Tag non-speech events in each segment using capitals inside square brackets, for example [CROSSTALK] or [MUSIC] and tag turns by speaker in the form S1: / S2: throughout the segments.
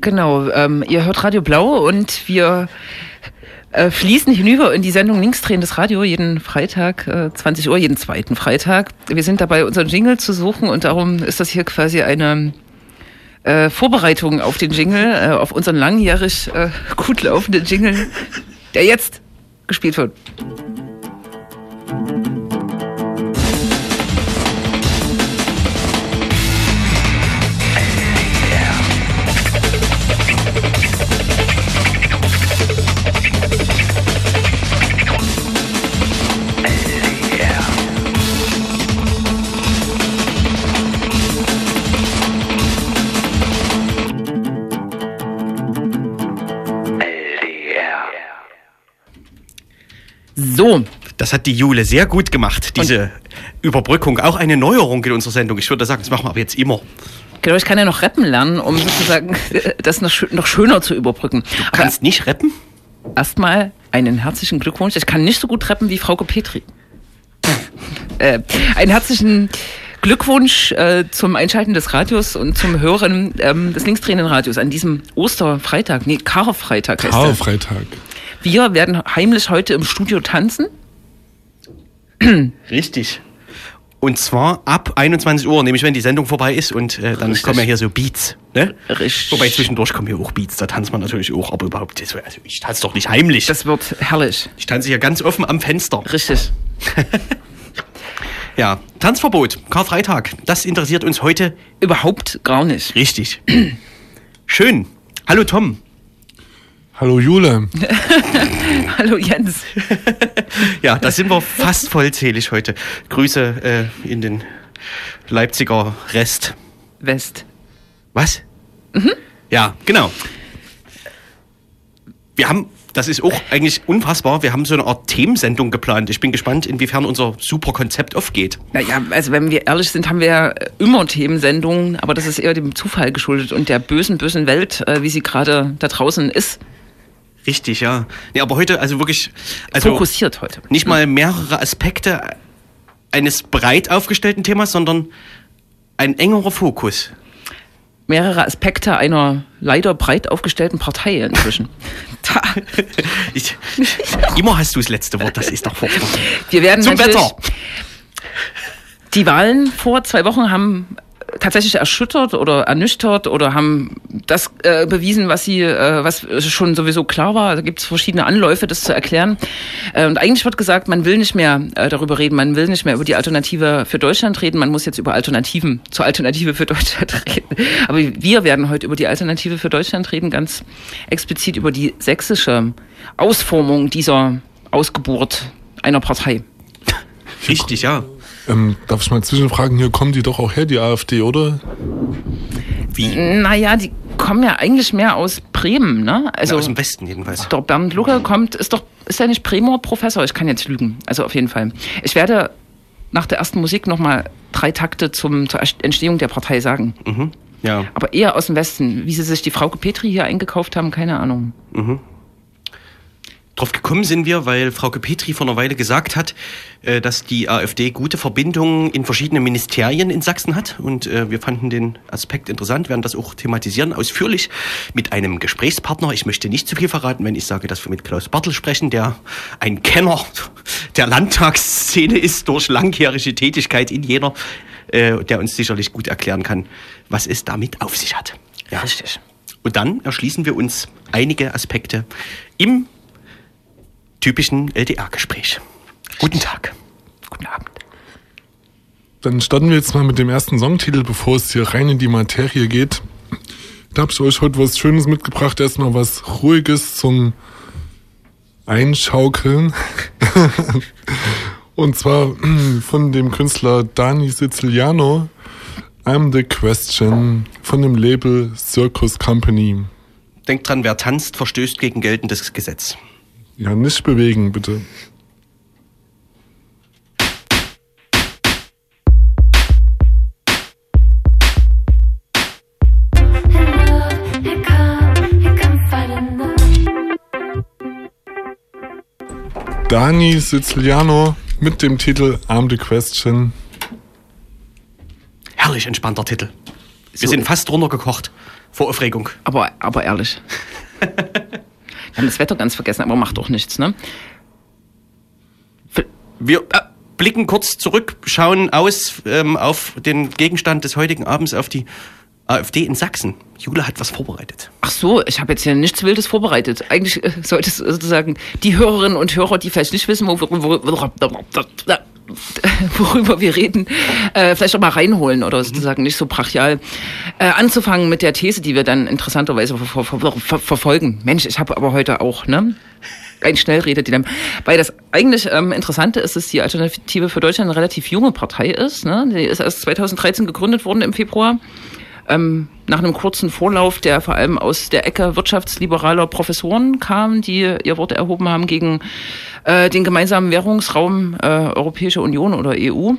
S1: Genau, ähm, ihr hört Radio Blau und wir äh, fließen hinüber in die Sendung Linksdrehendes Radio jeden Freitag, äh, 20 Uhr, jeden zweiten Freitag. Wir sind dabei, unseren Jingle zu suchen und darum ist das hier quasi eine äh, Vorbereitung auf den Jingle, äh, auf unseren langjährig äh, gut laufenden Jingle, der jetzt gespielt wird. So,
S2: Das hat die Jule sehr gut gemacht, diese Überbrückung. Auch eine Neuerung in unserer Sendung. Ich würde sagen, das machen wir aber jetzt immer.
S1: genau, ich kann ja noch rappen lernen, um sozusagen [LAUGHS] das noch, noch schöner zu überbrücken.
S2: Du kannst nicht rappen?
S1: Erstmal einen herzlichen Glückwunsch. Ich kann nicht so gut rappen wie Frauke Petri. äh, einen herzlichen Glückwunsch äh, zum Einschalten des Radios und zum Hören ähm, des linksdrehenden Radios an diesem Osterfreitag, nee, Karfreitag heißt.
S3: Karfreitag.
S1: Wir werden heimlich heute im Studio tanzen.
S2: Richtig. Und zwar ab 21 Uhr, nämlich wenn die Sendung vorbei ist und äh, dann
S1: Richtig.
S2: kommen ja hier so Beats. Ne?
S1: Richtig.
S2: Wobei zwischendurch kommen hier auch Beats, da tanzt man natürlich auch, aber überhaupt, also ich tanze doch nicht heimlich.
S1: Das wird herrlich.
S2: ich tanze hier ganz offen am Fenster.
S1: Richtig. [LAUGHS]
S2: Ja, Tanzverbot, Karfreitag, das interessiert uns heute
S1: Überhaupt gar nicht.
S2: richtig. [CLEARS THROAT] Schön. Hallo Tom.
S3: Hallo Jule. [LAUGHS]
S1: Hallo Jens. [LAUGHS]
S2: Ja, da sind wir fast vollzählig heute. Grüße äh, in den Leipziger Rest.
S1: West.
S2: Was? Ja, genau. Wir haben, das ist auch eigentlich unfassbar, wir haben so eine Art Themensendung geplant. Ich bin gespannt, inwiefern unser super Konzept aufgeht.
S1: Naja, also wenn wir ehrlich sind, haben wir ja immer Themensendungen, aber das ist eher dem Zufall geschuldet und der bösen, bösen Welt, äh, wie sie gerade da draußen ist,
S2: Richtig, ja. Nee, aber heute, also wirklich, also
S1: fokussiert heute.
S2: nicht mal mehrere Aspekte eines breit aufgestellten Themas, sondern ein engerer Fokus.
S1: Mehrere Aspekte einer leider breit aufgestellten Partei inzwischen. [LAUGHS]
S2: Ich, immer hast du das letzte Wort, das ist doch furchtbar.
S1: Wir werden
S2: Zum Wetter.
S1: Die Wahlen vor zwei Wochen haben tatsächlich erschüttert oder ernüchtert oder haben das äh, bewiesen, was sie, äh, was schon sowieso klar war. Da gibt es verschiedene Anläufe, das zu erklären. Äh, und eigentlich wird gesagt, man will nicht mehr äh, darüber reden, man will nicht mehr über die Alternative für Deutschland reden, man muss jetzt über Alternativen zur Alternative für [LAUGHS] Deutschland reden. Aber wir werden heute über die Alternative für Deutschland reden, ganz explizit über die sächsische Ausformung dieser Ausgeburt einer Partei.
S2: Richtig, ja.
S3: Ähm, darf ich mal zwischenfragen, hier kommen die doch auch her, die AfD, oder?
S2: Wie?
S1: Naja, die kommen ja eigentlich mehr aus Bremen, ne? Also
S2: aus dem Westen jedenfalls.
S1: der Bernd Lucke kommt, ist doch, ist er nicht Bremer Professor? Ich kann jetzt lügen. Also auf jeden Fall. Ich werde nach der ersten Musik nochmal drei Takte zum, zur Entstehung der Partei sagen.
S2: Mhm. Ja.
S1: Aber eher aus dem Westen. Wie sie sich die Frau Petri hier eingekauft haben, keine Ahnung.
S2: Drauf gekommen sind wir, weil Frau Petri vor einer Weile gesagt hat, äh, dass die AfD gute Verbindungen in verschiedene Ministerien in Sachsen hat. Und äh, wir fanden den Aspekt interessant, werden das auch thematisieren, ausführlich mit einem Gesprächspartner. Ich möchte nicht zu viel verraten, wenn ich sage, dass wir mit Klaus Bartel sprechen, der ein Kenner der Landtagsszene ist durch langjährige Tätigkeit in jener, äh, der uns sicherlich gut erklären kann, was es damit auf sich hat. Ja.
S1: Richtig.
S2: Und dann erschließen wir uns einige Aspekte im typischen LDR-Gespräch. Guten Tag.
S1: Guten Abend.
S3: Dann starten wir jetzt mal mit dem ersten Songtitel, bevor es hier rein in die Materie geht. Da habe ich euch heute was Schönes mitgebracht. Erstmal was Ruhiges zum Einschaukeln. [LAUGHS] Und zwar [CLEARS THROAT] von dem Künstler Dani Siciliano. I'm the Question von dem Label Circus Company.
S2: Denkt dran, wer tanzt, verstößt gegen geltendes Gesetz.
S3: Ja, nicht bewegen, bitte. Dani Siciliano mit dem Titel I'm the Question.
S2: Herrlich entspannter Titel. Wir
S1: So.
S2: sind fast runtergekocht. Vor Aufregung.
S1: Aber, aber ehrlich. [LAUGHS] Wir haben das Wetter ganz vergessen, aber macht auch nichts, ne?
S2: Wir äh, blicken kurz zurück, schauen aus ähm, auf den Gegenstand des heutigen Abends, auf die AfD in Sachsen. Jule hat was vorbereitet.
S1: Ach so, ich habe jetzt hier nichts Wildes vorbereitet. Eigentlich äh, sollte es sozusagen die Hörerinnen und Hörer, die vielleicht nicht wissen, wo, wo, wo, [LAUGHS] worüber wir reden, äh, vielleicht auch mal reinholen oder sozusagen nicht so brachial äh, anzufangen mit der These, die wir dann interessanterweise ver ver ver ver verfolgen. Mensch, ich habe aber heute auch, ne? Ein Schnellrededilemma. Weil das eigentlich ähm, Interessante ist, dass die Alternative für Deutschland eine relativ junge Partei ist. Ne? Die ist erst 2013 gegründet worden im Februar ähm, nach einem kurzen Vorlauf, der vor allem aus der Ecke wirtschaftsliberaler Professoren kam, die ihr Wort erhoben haben gegen äh, den gemeinsamen Währungsraum äh, Europäische Union oder EU.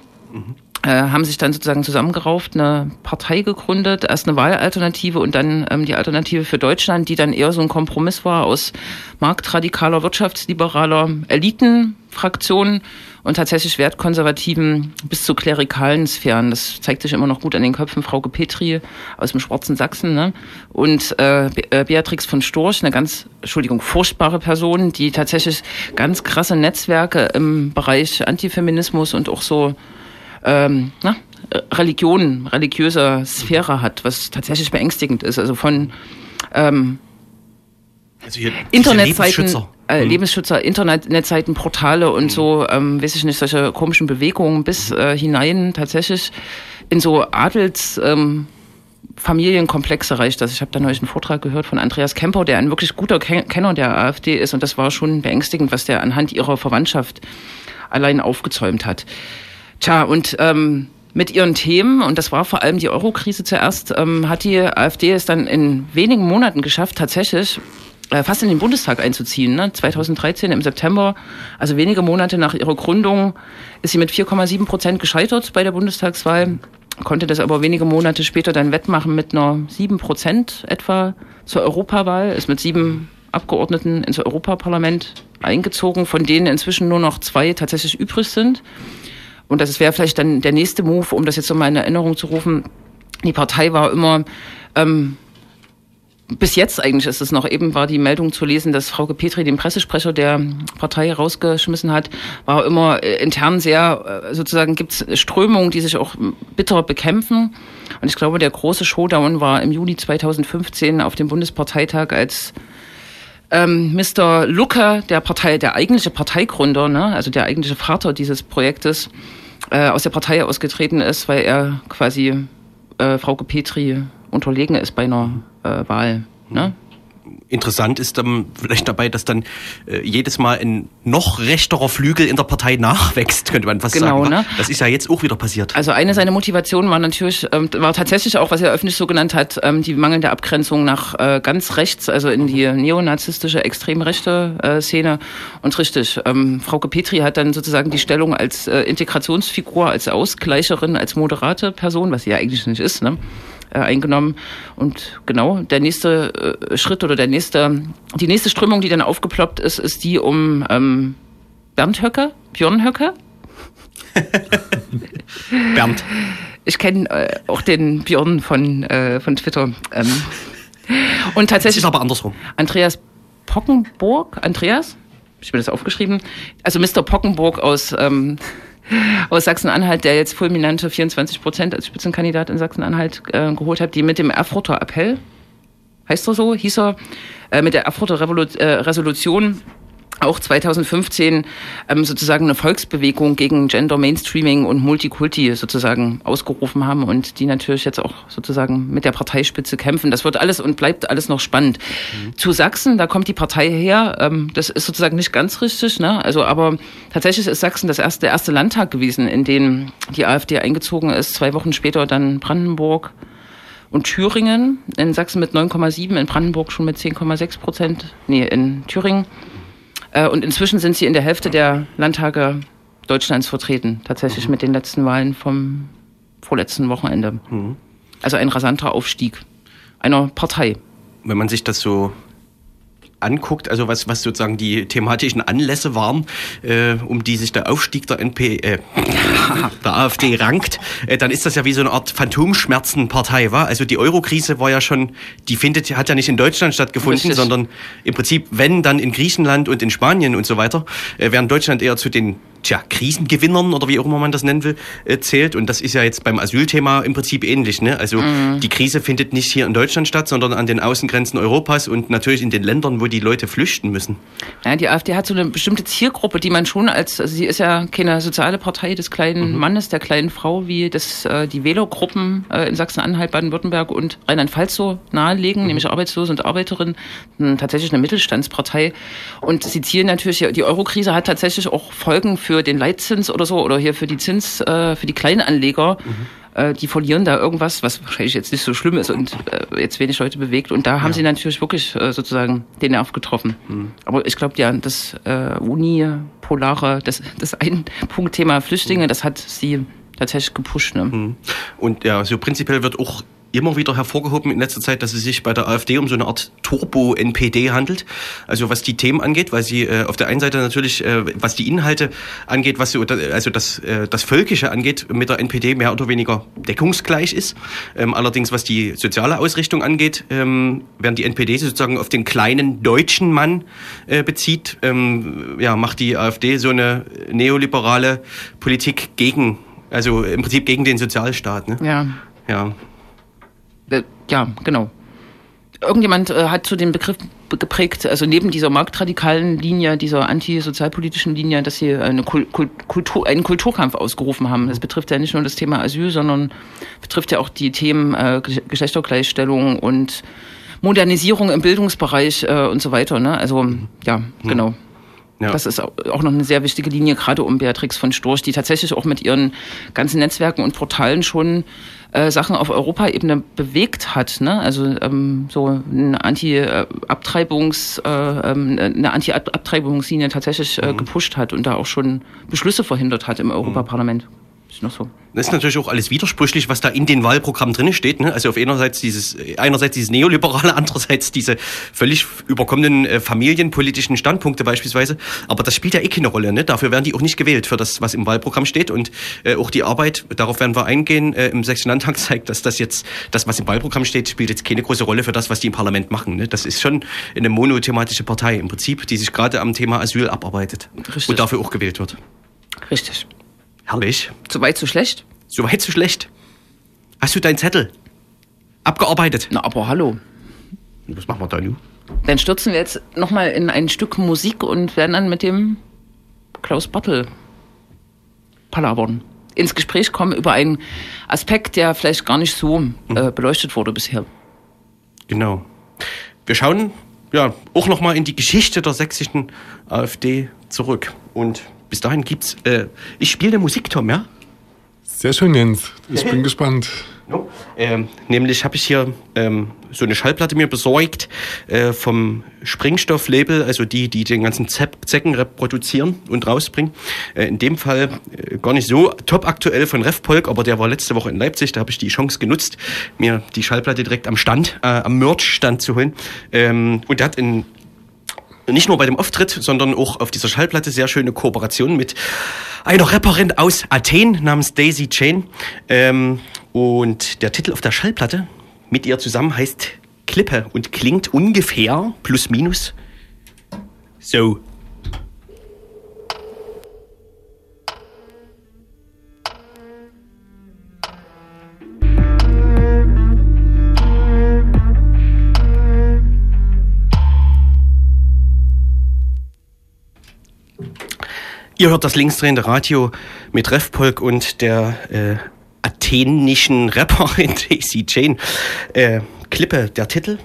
S1: Äh, haben sich dann sozusagen zusammengerauft, eine Partei gegründet, erst eine Wahlalternative und dann ähm, die Alternative für Deutschland, die dann eher so ein Kompromiss war aus marktradikaler, wirtschaftsliberaler Elitenfraktionen und tatsächlich wertkonservativen bis zu klerikalen Sphären. Das zeigt sich immer noch gut an den Köpfen Frauke Petri aus dem schwarzen Sachsen ne? und äh, äh, Beatrix von Storch, eine ganz, Entschuldigung, furchtbare Person, die tatsächlich ganz krasse Netzwerke im Bereich Antifeminismus und auch so ähm, na, äh, Religion, religiöser Sphäre hat, was tatsächlich beängstigend ist. Also von ähm,
S2: Also
S1: Internetseiten. Äh,
S2: Mhm.
S1: Lebensschützer, Internetseiten, Portale und so, ähm, weiß ich nicht, solche komischen Bewegungen bis äh, hinein tatsächlich in so Adels ähm, Familienkomplexe reicht das. Ich habe da neulich einen Vortrag gehört von Andreas Kemper, der ein wirklich guter Ken Kenner der AfD ist und das war schon beängstigend, was der anhand ihrer Verwandtschaft allein aufgezäumt hat. Tja, und ähm, mit ihren Themen, und das war vor allem die Eurokrise zuerst, ähm, hat die AfD es dann in wenigen Monaten geschafft, tatsächlich fast in den Bundestag einzuziehen. Ne? 2013 im September, also wenige Monate nach ihrer Gründung, ist sie mit 4,7 Prozent gescheitert bei der Bundestagswahl, konnte das aber wenige Monate später dann wettmachen mit einer 7 Prozent etwa zur Europawahl, ist mit sieben Abgeordneten ins Europaparlament eingezogen, von denen inzwischen nur noch zwei tatsächlich übrig sind. Und das wäre vielleicht dann der nächste Move, um das jetzt nochmal in Erinnerung zu rufen. Die Partei war immer, ähm, bis jetzt eigentlich ist es noch, eben war die Meldung zu lesen, dass Frau Petri den Pressesprecher der Partei rausgeschmissen hat, war immer äh, intern sehr, äh, sozusagen gibt es Strömungen, die sich auch bitter bekämpfen. Und ich glaube, der große Showdown war im Juli 2015 auf dem Bundesparteitag, als ähm, Mr. Lucke, der Partei, der eigentliche Parteigründer, ne, also der eigentliche Vater dieses Projektes, äh, aus der Partei ausgetreten ist, weil er quasi äh, Frau Petri unterlegen ist bei einer äh, Wahl. Ne?
S2: Interessant ist dann vielleicht dabei, dass dann äh, jedes Mal ein noch rechterer Flügel in der Partei nachwächst, könnte man fast
S1: Genau,
S2: sagen.
S1: ne?
S2: Das ist ja jetzt auch wieder passiert.
S1: Also eine seiner Motivationen war natürlich, ähm, war tatsächlich auch, was er öffentlich so genannt hat, ähm, die mangelnde Abgrenzung nach äh, ganz rechts, also in die neonazistische, extrem rechte äh, Szene. Und richtig, ähm, Frauke Petri hat dann sozusagen die Stellung als äh, Integrationsfigur, als Ausgleicherin, als moderate Person, was sie ja eigentlich nicht ist, ne? Äh, eingenommen. Und genau, der nächste äh, Schritt oder der nächste, die nächste Strömung, die dann aufgeploppt ist, ist die um ähm, Bernd Höcke, Björn Höcke. [LAUGHS]
S2: Bernd.
S1: Ich kenne äh, auch den Björn von, äh, von Twitter. Ähm, und tatsächlich
S2: ist aber andersrum.
S1: Andreas Pockenburg, Andreas, ich mir das aufgeschrieben, also Mr. Pockenburg aus, ähm, aus Sachsen-Anhalt, der jetzt fulminante 24 Prozent als Spitzenkandidat in Sachsen-Anhalt äh, geholt hat, die mit dem Erfurter Appell, heißt er so, hieß er, äh, mit der Erfurter Revolu äh, Resolution auch 2015 ähm, sozusagen eine Volksbewegung gegen Gender Mainstreaming und Multikulti sozusagen ausgerufen haben und die natürlich jetzt auch sozusagen mit der Parteispitze kämpfen. Das wird alles und bleibt alles noch spannend. Zu Sachsen, da kommt die Partei her. Ähm, das ist sozusagen nicht ganz richtig, ne? Also, aber tatsächlich ist Sachsen das erste, der erste Landtag gewesen, in den die AfD eingezogen ist. Zwei Wochen später dann Brandenburg und Thüringen. In Sachsen mit 9,7, in Brandenburg schon mit 10,6 Prozent. Nee, in Thüringen. Äh, Und inzwischen sind sie in der Hälfte der Landtage Deutschlands vertreten, tatsächlich mit den letzten Wahlen vom vorletzten Wochenende. Also ein rasanter Aufstieg einer Partei.
S2: Wenn man sich das so anguckt, also was, was sozusagen die thematischen Anlässe waren, äh, um die sich der Aufstieg der NP, äh, [LAUGHS] der AfD rankt, äh, dann ist das ja wie so eine Art Phantomschmerzenpartei, war? Also die Eurokrise war ja schon, die findet, hat ja nicht in Deutschland stattgefunden,
S1: Richtig.
S2: sondern im Prinzip, wenn, dann in Griechenland und in Spanien und so weiter, äh, während Deutschland eher zu den tja, Krisengewinnern oder wie auch immer man das nennen will, äh, zählt. Und das ist ja jetzt beim Asylthema im Prinzip ähnlich. Ne? Also die Krise findet nicht hier in Deutschland statt, sondern an den Außengrenzen Europas und natürlich in den Ländern, wo die Leute flüchten müssen.
S1: Ja, die AfD hat so eine bestimmte Zielgruppe, die man schon als, also sie ist ja keine soziale Partei des kleinen
S2: Mhm.
S1: Mannes, der kleinen Frau, wie das äh, die Wählergruppen äh, in Sachsen-Anhalt, Baden-Württemberg und Rheinland-Pfalz so nahelegen,
S2: Mhm.
S1: nämlich Arbeitslose und Arbeiterinnen, mh, tatsächlich eine Mittelstandspartei. Und sie zielen natürlich, die Eurokrise hat tatsächlich auch Folgen für den Leitzins oder so, oder hier für die Zins, äh, für die Kleinanleger. Äh, die verlieren da irgendwas, was wahrscheinlich jetzt nicht so schlimm ist und äh, jetzt wenig Leute bewegt. Und da haben sie natürlich wirklich äh, sozusagen den Nerv getroffen. Aber ich glaube, ja, das äh, unipolare, das, das Ein-Punkt-Thema [LAUGHS] Flüchtlinge, das hat sie tatsächlich gepusht. Ne?
S2: Und ja, so prinzipiell wird auch immer wieder hervorgehoben in letzter Zeit, dass es sich bei der AfD um so eine Art Turbo-NPD handelt. Also was die Themen angeht, weil sie äh, auf der einen Seite natürlich, äh, was die Inhalte angeht, was so, also das, äh, das Völkische angeht, mit der NPD mehr oder weniger deckungsgleich ist. Ähm, allerdings was die soziale Ausrichtung angeht, ähm, während die NPD sozusagen auf den kleinen deutschen Mann äh, bezieht, ähm, ja, macht die AfD so eine neoliberale Politik gegen, also im Prinzip gegen den Sozialstaat. Ne?
S1: Ja.
S2: Ja.
S1: Ja, genau. Irgendjemand äh, hat zu dem Begriff be- geprägt, also neben dieser marktradikalen Linie, dieser antisozialpolitischen Linie, dass sie eine Kul Kul Kultur, einen Kulturkampf ausgerufen haben. Das betrifft ja nicht nur das Thema Asyl, sondern betrifft ja auch die Themen äh, Ge- Geschlechtergleichstellung und Modernisierung im Bildungsbereich äh, und so weiter. Ne? Also ja, genau.
S2: Ja.
S1: Das ist au- auch noch eine sehr wichtige Linie, gerade um Beatrix von Storch, die tatsächlich auch mit ihren ganzen Netzwerken und Portalen schon äh, Sachen auf Europaebene bewegt hat. Ne? Also ähm, so eine Anti-Abtreibungs, äh, ähm, eine Anti-Abtreibungslinie tatsächlich äh, gepusht hat und da auch schon Beschlüsse verhindert hat im Europaparlament. Ist noch so.
S2: Das ist natürlich auch alles widersprüchlich, was da in den Wahlprogrammen drin steht. Ne? Also auf einerseits dieses, einerseits dieses neoliberale, [LAUGHS] andererseits diese völlig überkommenen äh, familienpolitischen Standpunkte beispielsweise. Aber das spielt ja eh keine Rolle. Ne? Dafür werden die auch nicht gewählt für das, was im Wahlprogramm steht. Und äh, auch die Arbeit, darauf werden wir eingehen, äh, im Sächsischen Landtag zeigt, dass das jetzt, das, was im Wahlprogramm steht, spielt jetzt keine große Rolle für das, was die im Parlament machen. Ne? Das ist schon eine monothematische Partei im Prinzip, die sich gerade am Thema Asyl abarbeitet
S1: Richtig.
S2: und dafür auch gewählt wird.
S1: Richtig.
S2: Herrlich.
S1: Zu weit, zu schlecht?
S2: So weit, so schlecht. Hast du deinen Zettel? Abgearbeitet.
S1: Na, aber hallo.
S2: Was machen wir da nun?
S1: Dann stürzen wir jetzt nochmal in ein Stück Musik und werden dann mit dem Klaus Bartel palavern. Ins Gespräch kommen über einen Aspekt, der vielleicht gar nicht so äh, beleuchtet wurde bisher.
S2: Genau. Wir schauen ja auch nochmal in die Geschichte der sächsischen AfD zurück. Und bis dahin gibt's. Äh, ich spiele eine Musik, Tom, ja?
S3: Sehr schön, Jens. Ich bin gespannt. [LAUGHS]
S2: No. Ähm, nämlich habe ich hier ähm, so eine Schallplatte mir besorgt äh, vom Springstoff-Label, also die, die den ganzen Zepp Zecken reproduzieren und rausbringen. Äh, in dem Fall äh, gar nicht so top aktuell von Refpolk, aber der war letzte Woche in Leipzig, da habe ich die Chance genutzt, mir die Schallplatte direkt am Stand, äh, am Merch-Stand zu holen. Ähm, und der hat in nicht nur bei dem Auftritt, sondern auch auf dieser Schallplatte sehr schöne Kooperation mit einer Rapperin aus Athen namens Daisy Chain. Ähm, und der Titel auf der Schallplatte mit ihr zusammen heißt Klippe und klingt ungefähr plus minus so. Ihr hört das linksdrehende Radio mit Refpolk und der äh, athenischen Rapperin [LAUGHS] Daisy Jane. Äh, Klippe, der Titel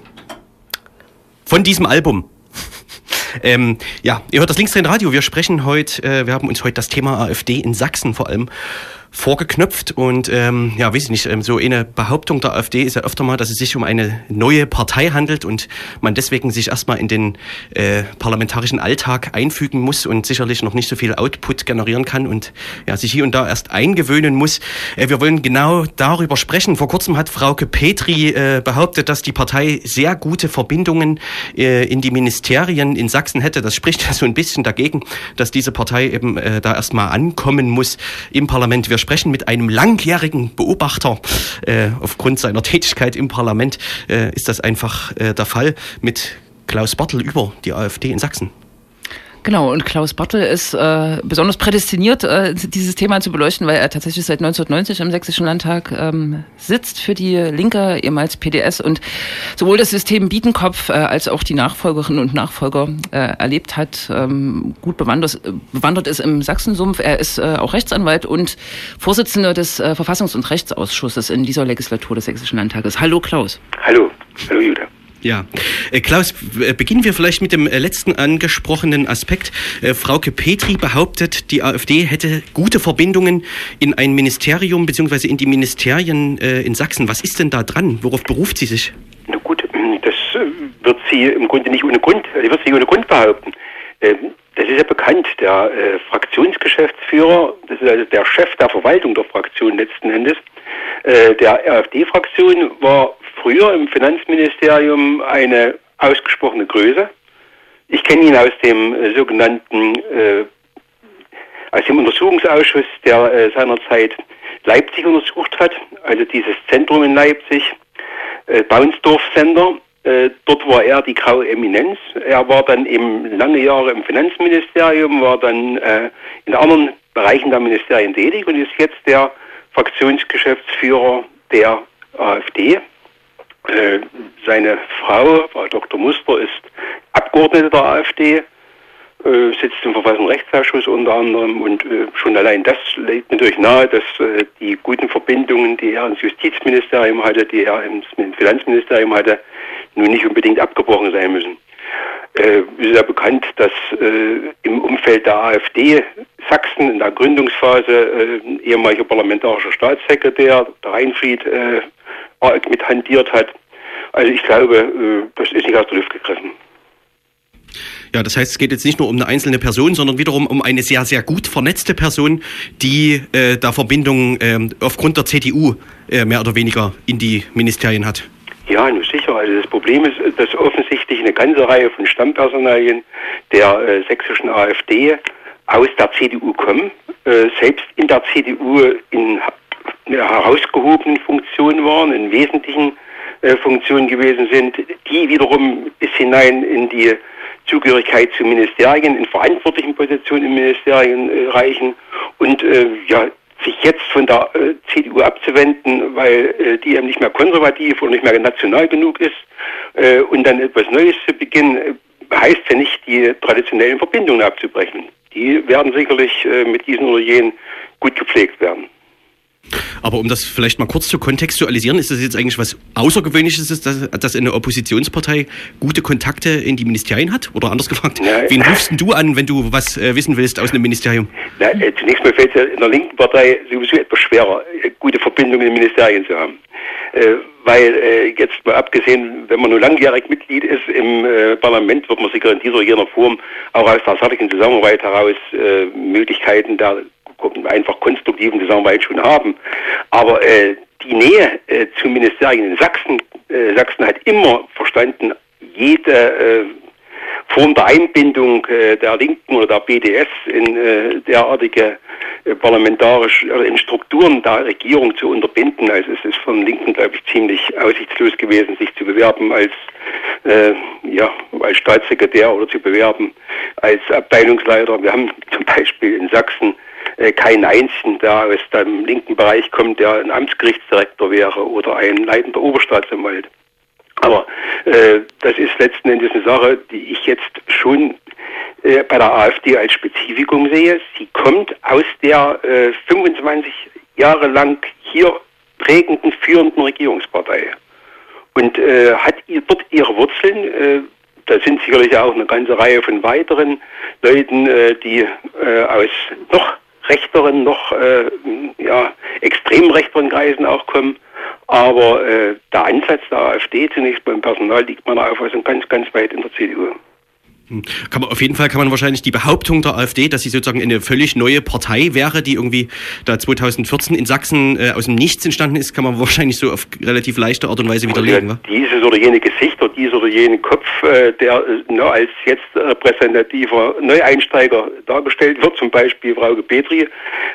S2: von diesem Album. [LAUGHS] ähm, ja, ihr hört das linksdrehende Radio. Wir sprechen heute, äh, wir haben uns heute das Thema AfD in Sachsen vor allem vorgeknöpft und ähm, ja, weiß ich nicht, ähm, so eine Behauptung der AfD ist ja öfter mal, dass es sich um eine neue Partei handelt und man deswegen sich erstmal in den äh, parlamentarischen Alltag einfügen muss und sicherlich noch nicht so viel Output generieren kann und ja, sich hier und da erst eingewöhnen muss. Äh, wir wollen genau darüber sprechen. Vor kurzem hat Frauke Petri äh, behauptet, dass die Partei sehr gute Verbindungen äh, in die Ministerien in Sachsen hätte. Das spricht [LAUGHS] ja so ein bisschen dagegen, dass diese Partei eben äh, da erstmal ankommen muss im Parlament. Wir sprechen mit einem langjährigen Beobachter. Äh, aufgrund seiner Tätigkeit im Parlament äh, ist das einfach äh, der Fall mit Klaus Bartel über die AfD in Sachsen.
S1: Genau, und Klaus Bartel ist äh, besonders prädestiniert, äh, dieses Thema zu beleuchten, weil er tatsächlich seit 1990 im Sächsischen Landtag ähm, sitzt für die Linke, ehemals PDS, und sowohl das System Bietenkopf äh, als auch die Nachfolgerinnen und Nachfolger äh, erlebt hat, ähm, gut bewandert, bewandert ist im Sachsensumpf. Er ist äh, auch Rechtsanwalt und Vorsitzender des äh, Verfassungs- und Rechtsausschusses in dieser Legislatur des Sächsischen Landtages. Hallo Klaus.
S4: Hallo, hallo Judah.
S2: Ja, äh, Klaus, äh, beginnen wir vielleicht mit dem äh, letzten angesprochenen Aspekt. Frauke Petri behauptet, die AfD hätte gute Verbindungen in ein Ministerium bzw. in die Ministerien in Sachsen. Was ist denn da dran? Worauf beruft sie sich?
S4: Na gut, das äh, wird sie im Grunde nicht ohne Grund, wird sie ohne Grund behaupten. Ähm, Das ist ja bekannt, der Fraktionsgeschäftsführer, das ist also der Chef der Verwaltung der Fraktion letzten Endes, der AfD-Fraktion war früher im Finanzministerium eine ausgesprochene Größe. Ich kenne ihn aus dem äh, sogenannten, äh, aus dem Untersuchungsausschuss, der äh, seinerzeit Leipzig untersucht hat, also dieses Zentrum in Leipzig, äh, Baunsdorf-Sender. Äh, dort war er die graue Eminenz. Er war dann eben lange Jahre im Finanzministerium, war dann äh, in anderen Bereichen der Ministerien tätig und ist jetzt der Fraktionsgeschäftsführer der AfD. Äh, seine Frau, Frau Dr. Muster, ist Abgeordnete der AfD, äh, sitzt im Verfassungsrechtsausschuss unter anderem und äh, schon allein das legt natürlich nahe, dass äh, die guten Verbindungen, die er ins Justizministerium hatte, die er ins Finanzministerium hatte, nun nicht unbedingt abgebrochen sein müssen. Äh, ist ja bekannt, dass äh, im Umfeld der AfD Sachsen in der Gründungsphase äh, ehemaliger parlamentarischer Staatssekretär, der Reinfried, arg mit handiert hat. Also ich glaube, äh, das ist nicht aus der Luft gegriffen.
S2: Ja, das heißt, es geht jetzt nicht nur um eine einzelne Person, sondern wiederum um eine sehr, sehr gut vernetzte Person, die äh, da Verbindungen ähm, aufgrund der CDU äh, mehr oder weniger in die Ministerien hat.
S4: Ja, nur sicher. Also das Problem ist, dass offensichtlich eine ganze Reihe von Stammpersonalien der äh, sächsischen AfD aus der CDU kommen, äh, selbst in der CDU in einer herausgehobenen Funktion waren, in wesentlichen äh, Funktionen gewesen sind, die wiederum bis hinein in die Zugehörigkeit zu Ministerien, in verantwortlichen Positionen in Ministerien äh, reichen und äh, ja, sich jetzt von der äh, CDU abzuwenden, weil äh, die eben nicht mehr konservativ oder nicht mehr national genug ist äh, und dann etwas Neues zu beginnen, äh, heißt ja nicht, die traditionellen Verbindungen abzubrechen. Die werden sicherlich äh, mit diesen oder jenen gut gepflegt werden.
S2: Aber um das vielleicht mal kurz zu kontextualisieren, ist das jetzt eigentlich was Außergewöhnliches, dass, dass eine Oppositionspartei gute Kontakte in die Ministerien hat? Oder anders gefragt,
S4: Nein.
S2: wen rufst du an, wenn du was äh, wissen willst aus einem Ministerium?
S4: Na, äh, zunächst mal fällt es ja in der linken Partei sowieso etwas schwerer, äh, gute Verbindungen in Ministerien zu haben. Weil jetzt mal abgesehen, wenn man nur langjährig Mitglied ist im Parlament, wird man sicher in dieser oder jener Form auch aus der sachlichen Zusammenarbeit heraus Möglichkeiten der einfach konstruktiven Zusammenarbeit schon haben. Aber äh, die Nähe äh, zu Ministerien in Sachsen, äh, Sachsen hat immer verstanden, jede äh, Form der Einbindung äh, der Linken oder der BDS in äh, derartige parlamentarisch in Strukturen der Regierung zu unterbinden. Also es ist von Linken, glaube ich, ziemlich aussichtslos gewesen, sich zu bewerben als äh, ja als Staatssekretär oder zu bewerben als Abteilungsleiter. Wir haben zum Beispiel in Sachsen äh, keinen einzigen, der aus dem linken Bereich kommt, der ein Amtsgerichtsdirektor wäre oder ein leitender Oberstaatsanwalt. Aber äh, das ist letzten Endes eine Sache, die ich jetzt schon äh, bei der AfD als Spezifikum sehe. Sie kommt aus der äh, 25 Jahre lang hier prägenden, führenden Regierungspartei und äh, hat ihr dort ihre Wurzeln. Äh, da sind sicherlich auch eine ganze Reihe von weiteren Leuten, äh, die äh, aus noch rechteren, noch äh, ja, extrem rechteren Kreisen auch kommen. Aber äh, der Ansatz der AfD zunächst beim Personal liegt meiner Auffassung ganz, ganz weit in der CDU.
S2: Kann man, auf jeden Fall kann man wahrscheinlich die Behauptung der AfD, dass sie sozusagen eine völlig neue Partei wäre, die irgendwie da 2014 in Sachsen äh, aus dem Nichts entstanden ist, kann man [LAUGHS] wahrscheinlich so auf relativ leichte Art und Weise widerlegen.
S4: Ja, dieses oder jene Gesicht oder dieser oder jene Kopf, äh, der äh, na, als jetzt repräsentativer Neueinsteiger dargestellt wird, zum Beispiel Frau Petri.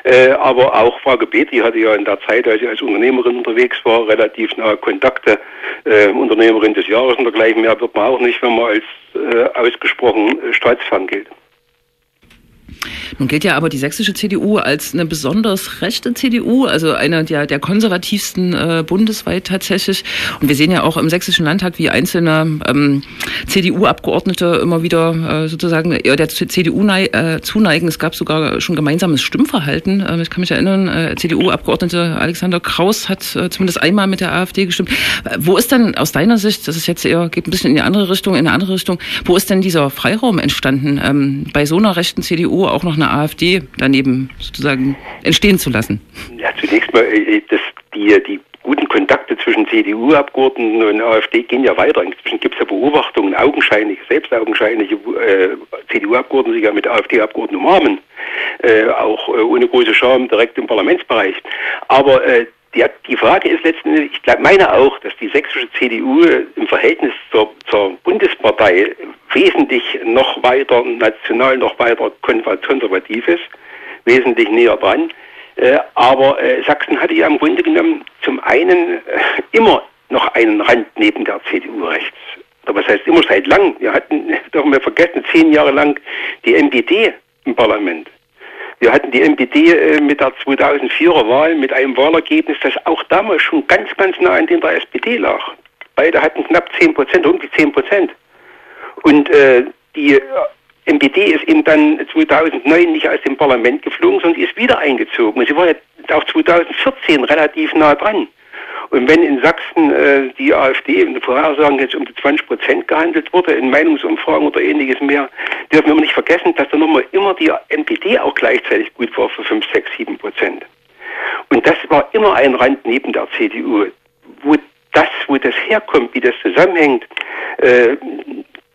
S4: Äh, aber auch Frau Petri hatte ja in der Zeit, als sie als Unternehmerin unterwegs war, relativ nahe Kontakte. Äh, Unternehmerin des Jahres und dergleichen mehr wird man auch nicht, wenn man als ausgesprochen äh, staatsfern gilt.
S1: Nun gilt ja aber die sächsische CDU als eine besonders rechte CDU, also eine der, der konservativsten äh, bundesweit tatsächlich. Und wir sehen ja auch im sächsischen Landtag, wie einzelne ähm, CDU-Abgeordnete immer wieder äh, sozusagen eher der CDU äh, zuneigen. Es gab sogar schon gemeinsames Stimmverhalten. Äh, ich kann mich erinnern, äh, CDU-Abgeordnete Alexander Kraus hat äh, zumindest einmal mit der AfD gestimmt. Äh, wo ist denn aus deiner Sicht, das ist jetzt eher, geht ein bisschen in die andere Richtung, in eine andere Richtung, wo ist denn dieser Freiraum entstanden, ähm, bei so einer rechten CDU auch noch eine AfD daneben sozusagen entstehen zu lassen?
S4: Ja, zunächst mal, äh, das, die, die guten Kontakte zwischen CDU-Abgeordneten und AfD gehen ja weiter. Inzwischen gibt es ja Beobachtungen, augenscheinlich, selbst augenscheinliche äh, CDU-Abgeordnete, die ja mit AfD-Abgeordneten umarmen, äh, auch äh, ohne große Scham direkt im Parlamentsbereich. Aber äh, die, die Frage ist letztendlich, ich meine auch, dass die sächsische CDU im Verhältnis zur, zur Bundespartei wesentlich noch weiter national, noch weiter konservativ ist, wesentlich näher dran. Äh, aber äh, Sachsen hatte ja im Grunde genommen zum einen äh, immer noch einen Rand neben der CDU rechts. Aber was heißt immer seit lang? Wir hatten, [LAUGHS] dürfen wir vergessen, zehn Jahre lang die MPD im Parlament. Wir hatten die MPD mit der 2004er Wahl mit einem Wahlergebnis, das auch damals schon ganz, ganz nah an dem der SPD lag. Beide hatten knapp 10 Prozent, um die 10 Prozent. Und äh, die äh, MPD ist eben dann 2009 nicht aus dem Parlament geflogen, sondern ist wieder eingezogen. Und sie war ja auch 2014 relativ nah dran. Und wenn in Sachsen äh, die AfD in den Vorhersagen jetzt um die 20 Prozent gehandelt wurde, in Meinungsumfragen oder ähnliches mehr, dürfen wir nicht vergessen, dass da nochmal immer die NPD auch gleichzeitig gut war für 5, 6, 7 Prozent. Und das war immer ein Rand neben der CDU. Wo das, wo das herkommt, wie das zusammenhängt, äh,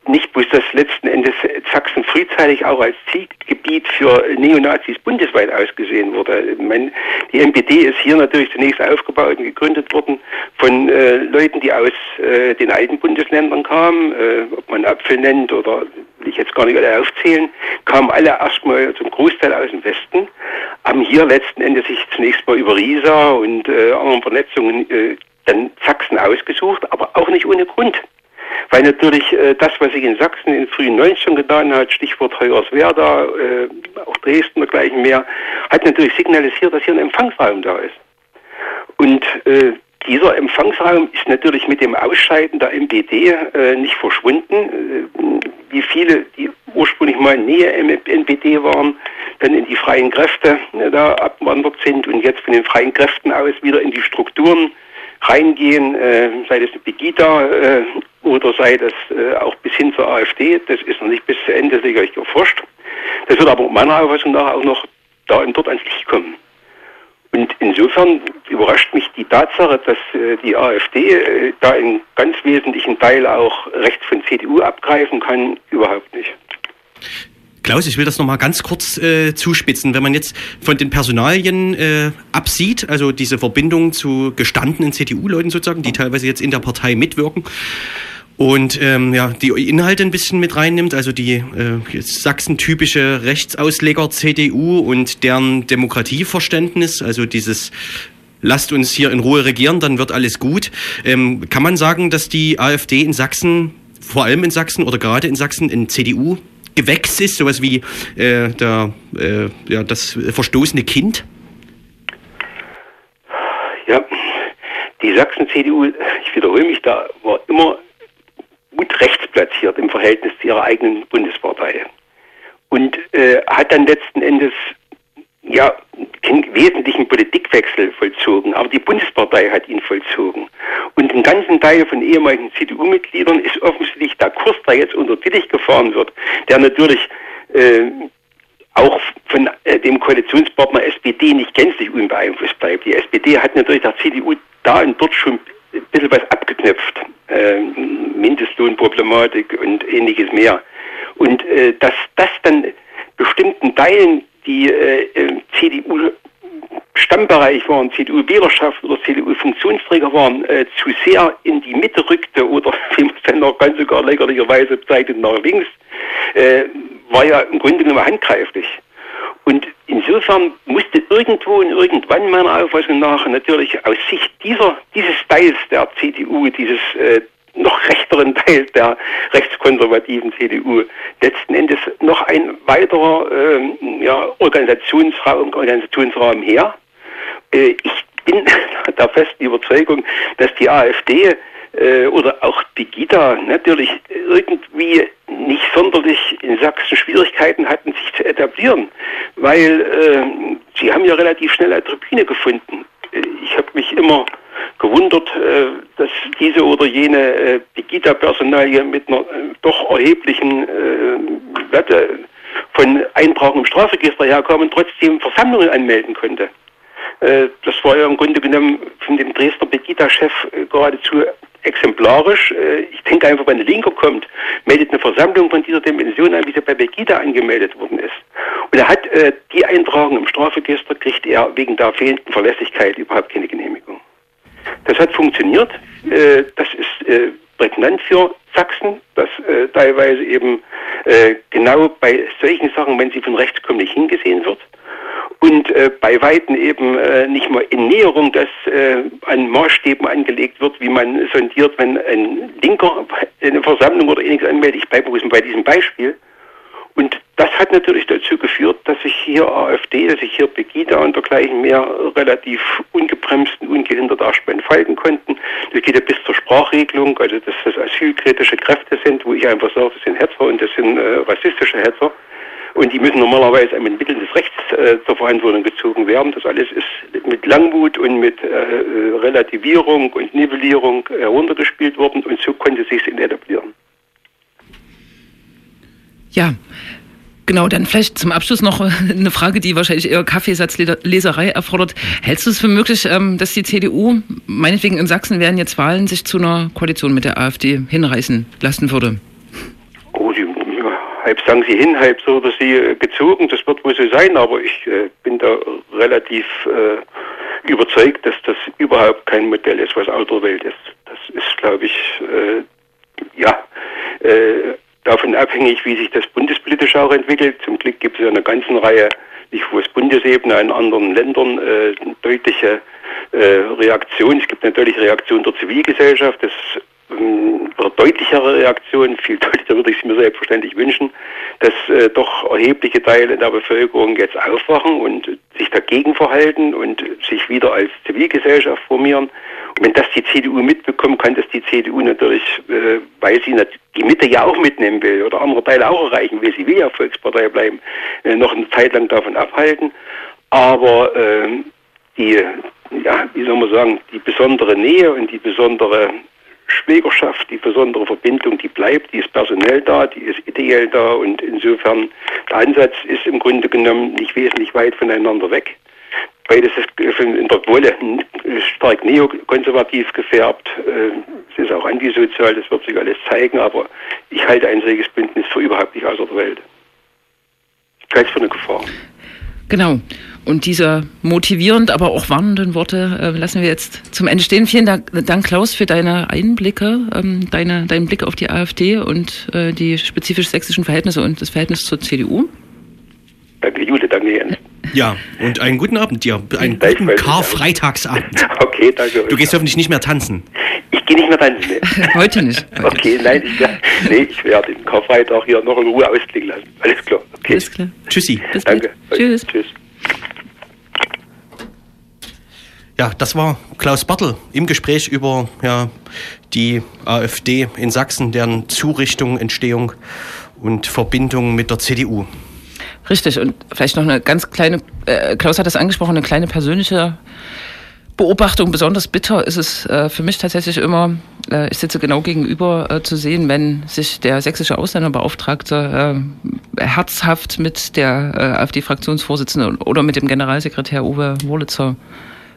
S4: nicht bloß das letzten Endes Sachsen frühzeitig auch als Zielgebiet für Neonazis bundesweit ausgesehen wurde. Meine, die NPD ist hier natürlich zunächst aufgebaut und gegründet worden von äh, Leuten, die aus äh, den alten Bundesländern kamen, äh, ob man Apfel nennt oder will ich jetzt gar nicht alle aufzählen, kamen alle erstmal zum Großteil aus dem Westen, haben hier letzten Endes sich zunächst mal über Riesa und äh, anderen Vernetzungen äh, dann Sachsen ausgesucht, aber auch nicht ohne Grund. Weil natürlich äh, das, was sich in Sachsen in den frühen 90ern getan hat, Stichwort Hoyerswerda, äh, auch Dresden dergleichen mehr, hat natürlich signalisiert, dass hier ein Empfangsraum da ist. Und äh, dieser Empfangsraum ist natürlich mit dem Ausscheiden der MPD äh, nicht verschwunden. Äh, wie viele, die ursprünglich mal Nähe NPD waren, dann in die freien Kräfte äh, da abwandert sind und jetzt von den freien Kräften aus wieder in die Strukturen reingehen, äh, sei das eine Pegida äh, oder sei das äh, auch bis hin zur AfD. Das ist noch nicht bis zu Ende sicherlich geforscht. Das wird aber meiner Auffassung nach auch noch da und dort ans Licht kommen. Und insofern überrascht mich die Tatsache, dass äh, die AfD äh, da in ganz wesentlichen Teil auch Recht von CDU abgreifen kann, überhaupt nicht.
S2: Klaus, ich will das nochmal ganz kurz äh, zuspitzen. Wenn man jetzt von den Personalien äh, absieht, also diese Verbindung zu gestandenen CDU-Leuten sozusagen, die teilweise jetzt in der Partei mitwirken, und ähm, ja, die Inhalte ein bisschen mit reinnimmt, also die äh, Sachsen-typische Rechtsausleger CDU und deren Demokratieverständnis, also dieses lasst uns hier in Ruhe regieren, dann wird alles gut. Ähm, kann man sagen, dass die AfD in Sachsen, vor allem in Sachsen oder gerade in Sachsen, in CDU Gewächs ist, sowas wie äh, der, äh, ja, das verstoßene Kind?
S4: Ja, die Sachsen-CDU, ich wiederhole mich da, war immer gut rechts platziert im Verhältnis zu ihrer eigenen Bundespartei. Und äh, hat dann letzten Endes ja keinen wesentlichen Politikwechsel vollzogen, aber die Bundespartei hat ihn vollzogen. Und ein ganzen Teil von ehemaligen CDU-Mitgliedern ist offensichtlich der Kurs, der jetzt unter Tillich gefahren wird, der natürlich äh, auch von äh, dem Koalitionspartner SPD nicht gänzlich unbeeinflusst bleibt. Die SPD hat natürlich der CDU da und dort schon ein bisschen was abgeknöpft. Äh, Mindestlohnproblematik und ähnliches mehr. Und äh, dass das dann bestimmten Teilen, die äh, CDU Stammbereich waren, CDU-Wählerschaft oder CDU-Funktionsträger waren, äh, zu sehr in die Mitte rückte oder [LAUGHS] wie man es dann noch ganz sogar lächerlicherweise bezeichnet nach links, äh, war ja im Grunde genommen handgreiflich. Und insofern musste irgendwo und irgendwann meiner Auffassung nach natürlich aus Sicht dieser, dieses Teils der CDU, dieses äh, noch [LAUGHS] rechteren Teil der rechtskonservativen CDU letzten Endes noch ein weiterer ähm, ja, Organisationsraum, Organisationsraum her. Äh, ich bin [LAUGHS] der festen Überzeugung, dass die AfD äh, oder auch Pegida natürlich irgendwie nicht sonderlich in Sachsen Schwierigkeiten hatten, sich zu etablieren, weil äh, sie haben ja relativ schnell eine Tribüne gefunden. Äh, ich habe mich immer gewundert, äh, dass diese oder jene äh, Pegida-Personalie mit einer äh, doch erheblichen Wette von Eintragung im Strafregister herkam und trotzdem Versammlungen anmelden konnte. Das war ja im Grunde genommen von dem Dresdner Pegida-Chef äh, geradezu exemplarisch. Ich denke einfach, wenn eine Linke kommt, meldet eine Versammlung von dieser Dimension an, wie sie bei Pegida angemeldet worden ist. Und er hat die Eintragung im Strafregister, kriegt er wegen der fehlenden Verlässlichkeit überhaupt keine Genehmigung. Das hat funktioniert. Äh, das ist äh, prägnant für Sachsen, dass äh, teilweise eben genau bei solchen Sachen, wenn sie von rechts kommen, nicht hingesehen wird. Und bei Weitem eben nicht mal in Näherung das äh, an Maßstäben angelegt wird, wie man sondiert, wenn ein Linker eine Versammlung oder ähnliches anmeldet. Ich bleibe bei diesem Beispiel. Und das hat natürlich dazu geführt, dass sich hier AfD, dass sich hier Pegida und dergleichen mehr relativ ungebremst und ungehindert darstellen falten konnten. Das geht ja bis zur Sprachregelung, also dass das asylkritische Kräfte sind, wo ich einfach sage, das sind Hetzer und das sind äh, rassistische Hetzer. Und die müssen normalerweise mit Mitteln des Rechts äh, zur Verantwortung gezogen werden. Das alles ist mit Langmut und mit äh, Relativierung und Nivellierung heruntergespielt worden und so konnte sich es etablieren.
S1: Ja, Genau, dann vielleicht zum Abschluss noch [LAUGHS] eine Frage, die wahrscheinlich eher Kaffeesatzleserei erfordert. Hältst du es für möglich, ähm, dass die CDU, meinetwegen in Sachsen werden jetzt Wahlen, sich zu einer Koalition mit der AfD hinreißen lassen würde?
S4: Oh, die, halb sagen sie hin, halb so oder sie äh, gezogen. Das wird wohl so sein, aber ich äh, bin da relativ äh, überzeugt, dass das überhaupt kein Modell ist, was out der Welt ist. Das ist, glaube ich, äh, ja, äh, davon abhängig, wie sich das bundespolitisch auch entwickelt. Zum Glück gibt es ja eine ganze Reihe, nicht wo es Bundesebene, in anderen Ländern äh, deutliche äh, Reaktionen. Es gibt natürlich Reaktionen der Zivilgesellschaft, das oder deutlichere Reaktionen, viel [LAUGHS] deutlicher würde ich es mir selbstverständlich wünschen, dass äh, doch erhebliche Teile der Bevölkerung jetzt aufwachen und sich dagegen verhalten und sich wieder als Zivilgesellschaft formieren. Und wenn das die CDU mitbekommt, kann das die CDU natürlich, äh, weil sie die Mitte ja auch mitnehmen will oder andere Teile auch erreichen will, sie will ja Volkspartei bleiben, äh, noch eine Zeit lang davon abhalten. Aber äh, die, ja, wie soll man sagen, die besondere Nähe und die besondere Schwägerschaft, die besondere Verbindung, die bleibt, die ist personell da, die ist ideell da und insofern der Ansatz ist im Grunde genommen nicht wesentlich weit voneinander weg. Beides ist in der Wolle stark neokonservativ gefärbt. Äh, es ist auch antisozial, das wird sich alles zeigen, aber ich halte ein solches Bündnis für überhaupt nicht außer der Welt. Ich halte es für eine Gefahr.
S1: Genau. Und diese motivierend, aber auch warnenden Worte äh, lassen wir jetzt zum Ende stehen. Vielen Dank, Dank Klaus, für deine Einblicke, ähm, deine, deinen Blick auf die AfD und äh, die spezifisch sächsischen Verhältnisse und das Verhältnis zur CDU.
S4: Danke, Jule, danke, Jens.
S2: Ja, und einen guten Abend dir. Einen guten Karfreitagsabend. [LAUGHS]
S4: Okay, danke.
S2: Du gehst hoffentlich nicht mehr tanzen.
S4: Ich gehe nicht mehr tanzen. Nee. [LAUGHS]
S1: Heute nicht. Heute [LAUGHS]
S4: Okay, nein, ich, nee, ich werde den Karfreitag hier noch in Ruhe ausklingen lassen. Alles klar. Okay.
S1: Alles klar.
S2: Tschüssi.
S1: Bis
S4: Danke.
S1: bald. Tschüss.
S4: Tschüss.
S2: Ja, das war Klaus Bartel im Gespräch über ja, die AfD in Sachsen, deren Zurichtung, Entstehung und Verbindung mit der CDU.
S1: Richtig. Und vielleicht noch eine ganz kleine, äh, Klaus hat das angesprochen, eine kleine persönliche Beobachtung besonders bitter ist es äh, für mich tatsächlich immer, äh, ich sitze genau gegenüber äh, zu sehen, wenn sich der sächsische Ausländerbeauftragte äh, herzhaft mit der äh, AfD-Fraktionsvorsitzenden oder mit dem Generalsekretär Uwe Wurlitzer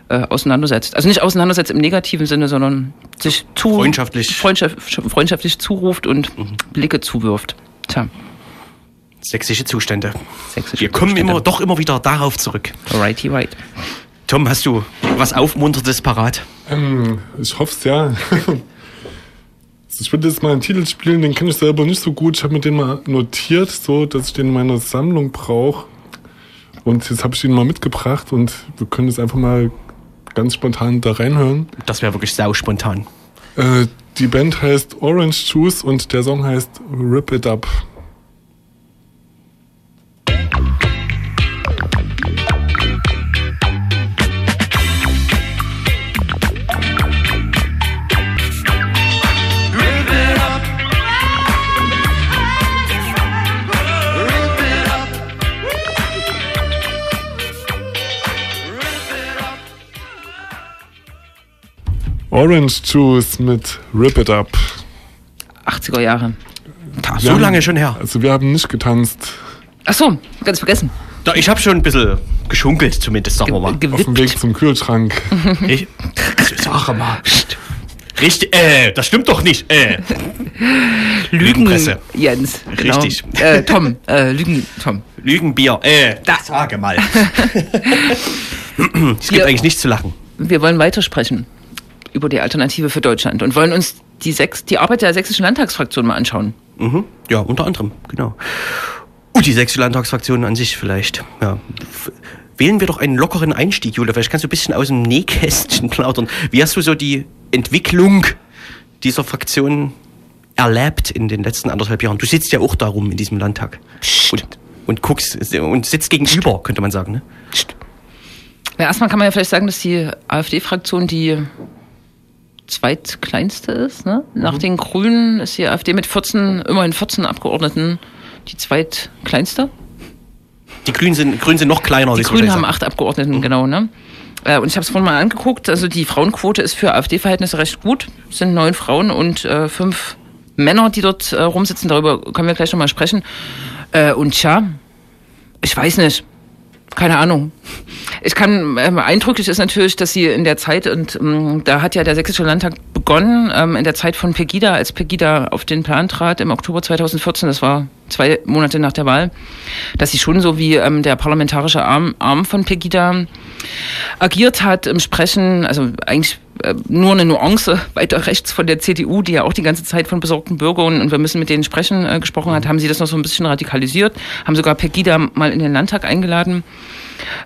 S1: äh, auseinandersetzt. Also nicht auseinandersetzt im negativen Sinne, sondern sich zu
S2: Freundschaftlich.
S1: freundschaft, freundschaftlich zuruft und Blicke zuwirft. Tja,
S2: Sächsische Zustände.
S1: sächsische
S2: Wir kommen
S1: Zustände.
S2: immer, doch immer wieder darauf zurück.
S1: Righty right.
S2: Tom, hast du was Aufmunterndes parat?
S3: Ähm, ich hoffe es ja. Ich würde jetzt mal einen Titel spielen, den kenne ich selber nicht so gut. Ich habe mir den mal notiert, so dass ich den in meiner Sammlung brauche. Und jetzt habe ich ihn mal mitgebracht und wir können jetzt einfach mal ganz spontan da reinhören.
S2: Das wäre wirklich sau spontan.
S3: Äh, die Band heißt Orange Juice und der Song heißt Rip It Up. Orange Juice mit Rip It Up.
S1: 80er Jahre.
S3: Wir
S2: so
S3: haben-
S2: lange schon her.
S3: Also wir haben nicht getanzt.
S1: Ach so, ganz vergessen.
S2: Da, ich habe schon ein bisschen geschunkelt, zumindest, sagen wir mal.
S1: Ge
S3: Auf dem Weg
S1: gewippt.
S3: zum Kühlschrank. [LAUGHS]
S2: Ich, sag mal. Richtig, äh, das stimmt doch nicht. Äh.
S1: Lügen,
S2: Lügenpresse.
S1: Jens. Genau.
S2: Richtig.
S1: Äh, Tom, äh, Lügen, Tom.
S2: Lügenbier, äh,
S1: Da.
S2: sage mal. [LAUGHS] es gibt eigentlich nichts zu lachen.
S1: Wir wollen weitersprechen über die Alternative für Deutschland und wollen uns die, sechs, die Arbeit der sächsischen Landtagsfraktion mal anschauen.
S2: Mhm. Ja, unter anderem, genau. Und die sächsische Landtagsfraktion an sich vielleicht. Ja. Wählen wir doch einen lockeren Einstieg, Julia. Vielleicht kannst du ein bisschen aus dem Nähkästchen plaudern. Wie hast du so die Entwicklung dieser Fraktion erlebt in den letzten anderthalb Jahren? Du sitzt ja auch darum in diesem Landtag. Und, und guckst und sitzt gegenüber, könnte man sagen. Ne?
S1: Ja, erstmal kann man ja vielleicht sagen, dass die AfD-Fraktion die zweitkleinste ist. Ne? Nach den Grünen ist die AfD mit 14, immerhin 14 Abgeordneten die zweitkleinste.
S2: Die Grünen sind, Grünen sind noch kleiner.
S1: Die Grünen haben acht Abgeordneten, genau. Ne? Äh, Und ich habe es vorhin mal angeguckt. Also die Frauenquote ist für AfD-Verhältnisse recht gut. Es sind neun Frauen und äh, fünf Männer, die dort äh, rumsitzen. Darüber können wir gleich nochmal sprechen. Äh, und tja, ich weiß nicht. Keine Ahnung. Ich kann, ähm, eindrücklich ist natürlich, dass sie in der Zeit, und ähm, da hat ja der Sächsische Landtag begonnen, ähm, in der Zeit von Pegida, als Pegida auf den Plan trat im Oktober 2014, das war zwei Monate nach der Wahl, dass sie schon so wie ähm, der parlamentarische Arm, Arm von Pegida agiert hat im Sprechen, also eigentlich nur eine Nuance weiter rechts von der CDU, die ja auch die ganze Zeit von besorgten Bürgern und wir müssen mit denen sprechen äh, gesprochen hat, haben sie das noch so ein bisschen radikalisiert, haben sogar Pegida mal in den Landtag eingeladen.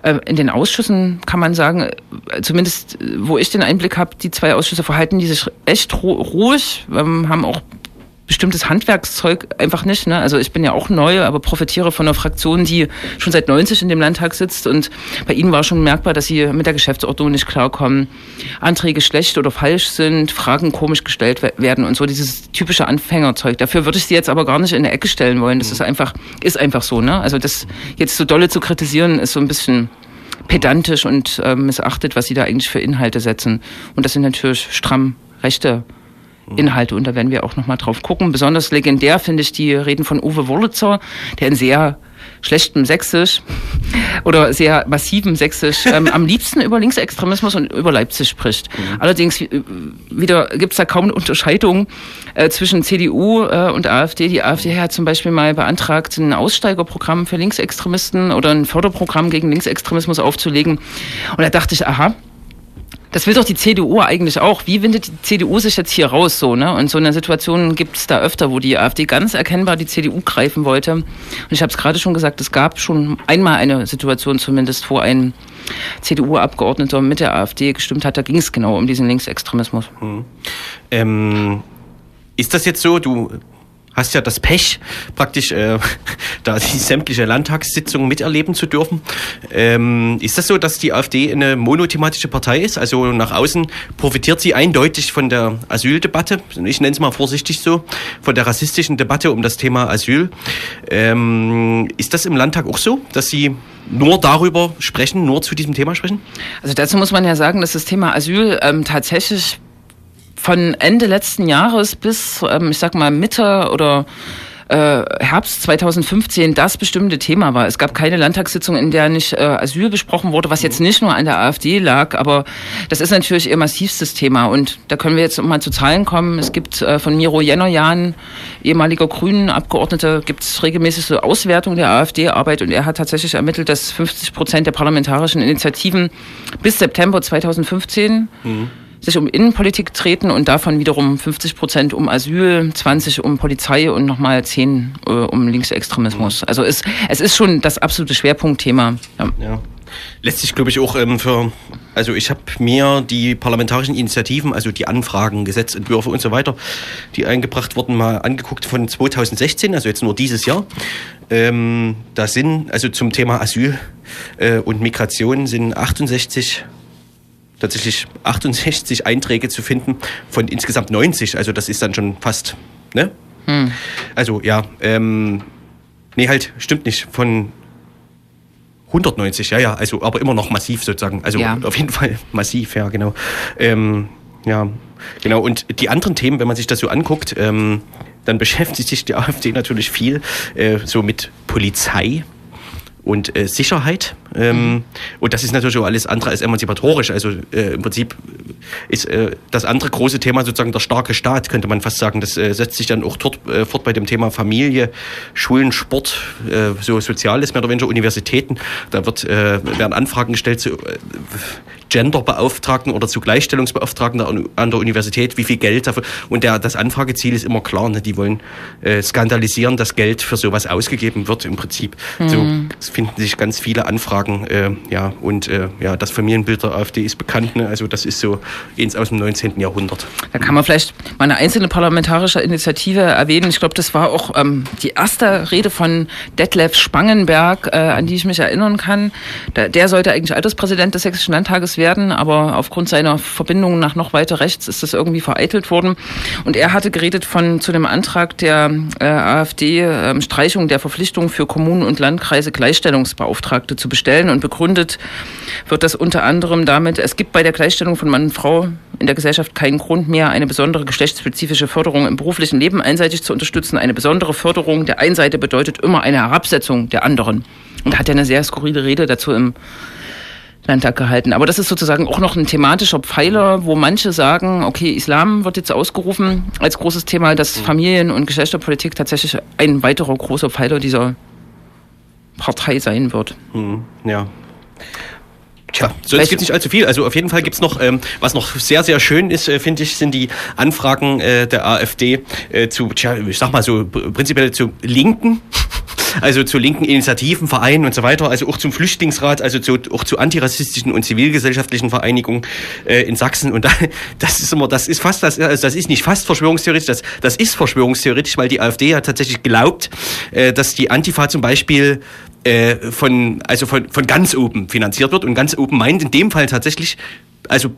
S1: Äh, In den Ausschüssen kann man sagen, äh, zumindest äh, wo ich den Einblick habe, die zwei Ausschüsse verhalten die sich echt ru- ruhig, haben auch bestimmtes Handwerkszeug einfach nicht. Ne? Also ich bin ja auch neu, aber profitiere von einer Fraktion, die schon seit 90 in dem Landtag sitzt. Und bei ihnen war schon merkbar, dass sie mit der Geschäftsordnung nicht klarkommen, Anträge schlecht oder falsch sind, Fragen komisch gestellt we- werden und so dieses typische Anfängerzeug. Dafür würde ich sie jetzt aber gar nicht in eine Ecke stellen wollen. Das ist einfach, ist einfach so. Ne? Also das jetzt so dolle zu kritisieren, ist so ein bisschen pedantisch und äh, missachtet, was sie da eigentlich für Inhalte setzen. Und das sind natürlich stramm rechte Inhalte und da werden wir auch noch mal drauf gucken. Besonders legendär finde ich die Reden von Uwe Wurlitzer, der in sehr schlechtem Sächsisch [LAUGHS] oder sehr massivem Sächsisch ähm, am liebsten über Linksextremismus und über Leipzig spricht. Allerdings äh, wieder gibt es da kaum eine Unterscheidung äh, zwischen CDU äh, und AfD. Die AfD hat zum Beispiel mal beantragt, ein Aussteigerprogramm für Linksextremisten oder ein Förderprogramm gegen Linksextremismus aufzulegen. Und da dachte ich, aha, das will doch die CDU eigentlich auch. Wie windet die CDU sich jetzt hier raus so, ne? Und so eine Situation gibt es da öfter, wo die AfD ganz erkennbar die CDU greifen wollte. Und ich habe es gerade schon gesagt, es gab schon einmal eine Situation zumindest, wo ein CDU-Abgeordneter mit der AfD gestimmt hat. Da ging es genau um diesen Linksextremismus.
S2: Ähm, ist das jetzt so, du hast ja das Pech, praktisch äh, [LAUGHS] da die sämtliche Landtagssitzungen miterleben zu dürfen. Ähm, ist das so, dass die AfD eine monothematische Partei ist? Also nach außen profitiert sie eindeutig von der Asyldebatte, ich nenne es mal vorsichtig so, von der rassistischen Debatte um das Thema Asyl. Ähm, ist das im Landtag auch so, dass sie nur darüber sprechen, nur zu diesem Thema sprechen?
S1: Also dazu muss man ja sagen, dass das Thema Asyl ähm, tatsächlich von Ende letzten Jahres bis, ähm, ich sag mal, Mitte oder äh, Herbst 2015 das bestimmte Thema war. Es gab keine Landtagssitzung, in der nicht äh, Asyl besprochen wurde, was jetzt nicht nur an der AfD lag, aber das ist natürlich ihr massivstes Thema. Und da können wir jetzt mal zu Zahlen kommen. Es gibt äh, von Miro Jennerjan, ehemaliger Grünen-Abgeordneter, gibt es regelmäßig so Auswertung der AfD-Arbeit und er hat tatsächlich ermittelt, dass 50 Prozent der parlamentarischen Initiativen bis September 2015 sich um Innenpolitik treten und davon wiederum 50 Prozent um Asyl, 20 um Polizei und nochmal 10 äh, um Linksextremismus. Also es, es ist schon das absolute Schwerpunktthema. Ja.
S2: Ja. Letztlich glaube ich auch ähm, für, also ich habe mir die parlamentarischen Initiativen, also die Anfragen, Gesetzentwürfe und so weiter, die eingebracht wurden, mal angeguckt von 2016, also jetzt nur dieses Jahr. Ähm, da sind, also zum Thema Asyl äh, und Migration sind 68 tatsächlich 68 Einträge zu finden von insgesamt 90. Also das ist dann schon fast, ne? Also ja, ähm, nee, halt, stimmt nicht. Von 190, ja, ja, also aber immer noch massiv sozusagen. Also
S1: Ja.
S2: auf jeden Fall [LAUGHS] massiv, ja, genau. Ähm, ja, genau. Und die anderen Themen, wenn man sich das so anguckt, ähm, dann [LAUGHS] beschäftigt sich die [LAUGHS] AfD natürlich viel äh, so mit Polizei und äh, Sicherheit. Ähm, Und das ist natürlich auch alles andere als emanzipatorisch. Also äh, im Prinzip ist äh, das andere große Thema sozusagen der starke Staat, könnte man fast sagen. Das äh, setzt sich dann auch dort äh, fort bei dem Thema Familie, Schulen, Sport, äh, so Soziales, mehr oder weniger Universitäten. Da wird, werden Anfragen gestellt zu Genderbeauftragten oder zu Gleichstellungsbeauftragten der an der Universität, wie viel Geld dafür. Und der, das Anfrageziel ist immer klar. Ne? Die wollen skandalisieren, dass Geld für sowas ausgegeben wird im Prinzip. So es finden sich ganz viele Anfragen. Äh, ja, und äh, ja, das Familienbild der AfD ist bekannt. Ne? Also das ist so eins aus dem 19. Jahrhundert.
S1: Da kann man vielleicht mal eine einzelne parlamentarische Initiative erwähnen. Ich glaube, das war auch ähm, die erste Rede von Detlef Spangenberg, äh, an die ich mich erinnern kann. Da, der sollte eigentlich Alterspräsident des Sächsischen Landtages werden, aber aufgrund seiner Verbindungen nach noch weiter rechts ist das irgendwie vereitelt worden. Und er hatte geredet von zu dem Antrag der äh, AfD ähm, Streichung der Verpflichtung für Kommunen und Landkreise Gleichstellungsbeauftragte zu bestellen und begründet wird das unter anderem damit, es gibt bei der Gleichstellung von Mann und Frau in der Gesellschaft keinen Grund mehr, eine besondere geschlechtsspezifische Förderung im beruflichen Leben einseitig zu unterstützen. Eine besondere Förderung der einen Seite bedeutet immer eine Herabsetzung der anderen. Und hat ja eine sehr skurrile Rede dazu im Landtag gehalten. Aber das ist sozusagen auch noch ein thematischer Pfeiler, wo manche sagen, okay, Islam wird jetzt ausgerufen als großes Thema, dass Familien- und Geschlechterpolitik tatsächlich ein weiterer großer Pfeiler dieser Partei sein wird.
S2: Hm, ja. Tja, sonst gibt es nicht allzu viel. Also auf jeden Fall gibt's noch, ähm, was noch sehr, sehr schön ist, äh, finde ich, sind die Anfragen äh, der AfD äh, zu, tja, ich sag mal so, pr- prinzipiell zu Linken. Also zu linken Initiativen, Vereinen und so weiter, also auch zum Flüchtlingsrat, also zu, auch zu antirassistischen und zivilgesellschaftlichen Vereinigungen äh, in Sachsen. Und da, [LAUGHS] das ist immer, das ist fast, das, also das ist nicht fast verschwörungstheoretisch, das, das ist verschwörungstheoretisch, weil die AfD ja tatsächlich glaubt, äh, dass die Antifa zum Beispiel äh, von, also von, von ganz oben finanziert wird und ganz oben meint in dem Fall tatsächlich, also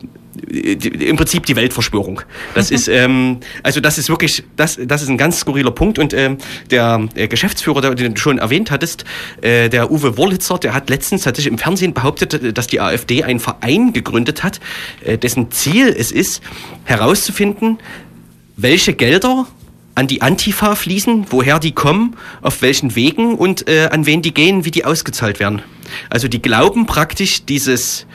S2: äh, im Prinzip die Weltverschwörung. Das ist, [LAUGHS] ähm, also das ist wirklich, das, das ist ein ganz skurriler Punkt und ähm, der äh, Geschäftsführer, der, den du schon erwähnt hattest, äh, der Uwe Wurlitzer, der hat letztens tatsächlich im Fernsehen behauptet, dass die AfD einen Verein gegründet hat, äh, dessen Ziel es ist, herauszufinden, welche Gelder an die Antifa fließen, woher die kommen, auf welchen Wegen und äh, an wen die gehen, wie die ausgezahlt werden. Also die glauben praktisch dieses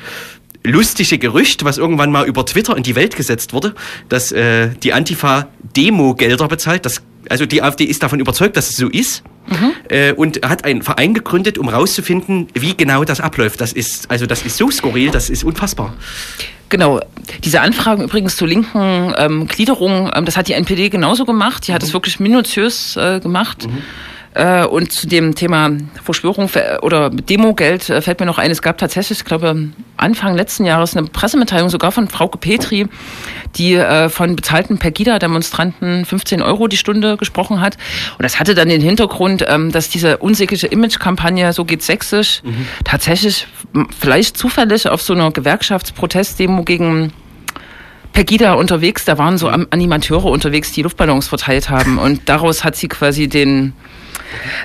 S2: lustige Gerücht, was irgendwann mal über Twitter in die Welt gesetzt wurde, dass äh, die Antifa Demo-Gelder bezahlt. Das, also die AfD ist davon überzeugt, dass es so ist. Äh, und hat einen Verein gegründet, um rauszufinden, wie genau das abläuft. Das ist, also das ist so skurril, das ist unfassbar.
S1: Genau. Diese Anfragen übrigens zur linken ähm, Gliederung, ähm, das hat die NPD genauso gemacht. Die hat es wirklich minutiös äh, gemacht. Äh, und zu dem Thema Verschwörung ver- oder Demogeld äh, fällt mir noch ein, es gab tatsächlich, ich glaube, Anfang letzten Jahres eine Pressemitteilung sogar von Frauke Petri, die äh, von bezahlten Pegida-Demonstranten 15 Euro die Stunde gesprochen hat. Und das hatte dann den Hintergrund, ähm, dass diese unsägliche Image-Kampagne, so geht sächsisch, tatsächlich m- vielleicht zufällig auf so einer Gewerkschaftsprotestdemo gegen Pegida unterwegs, da waren so Animateure unterwegs, die Luftballons verteilt haben. Und daraus hat sie quasi den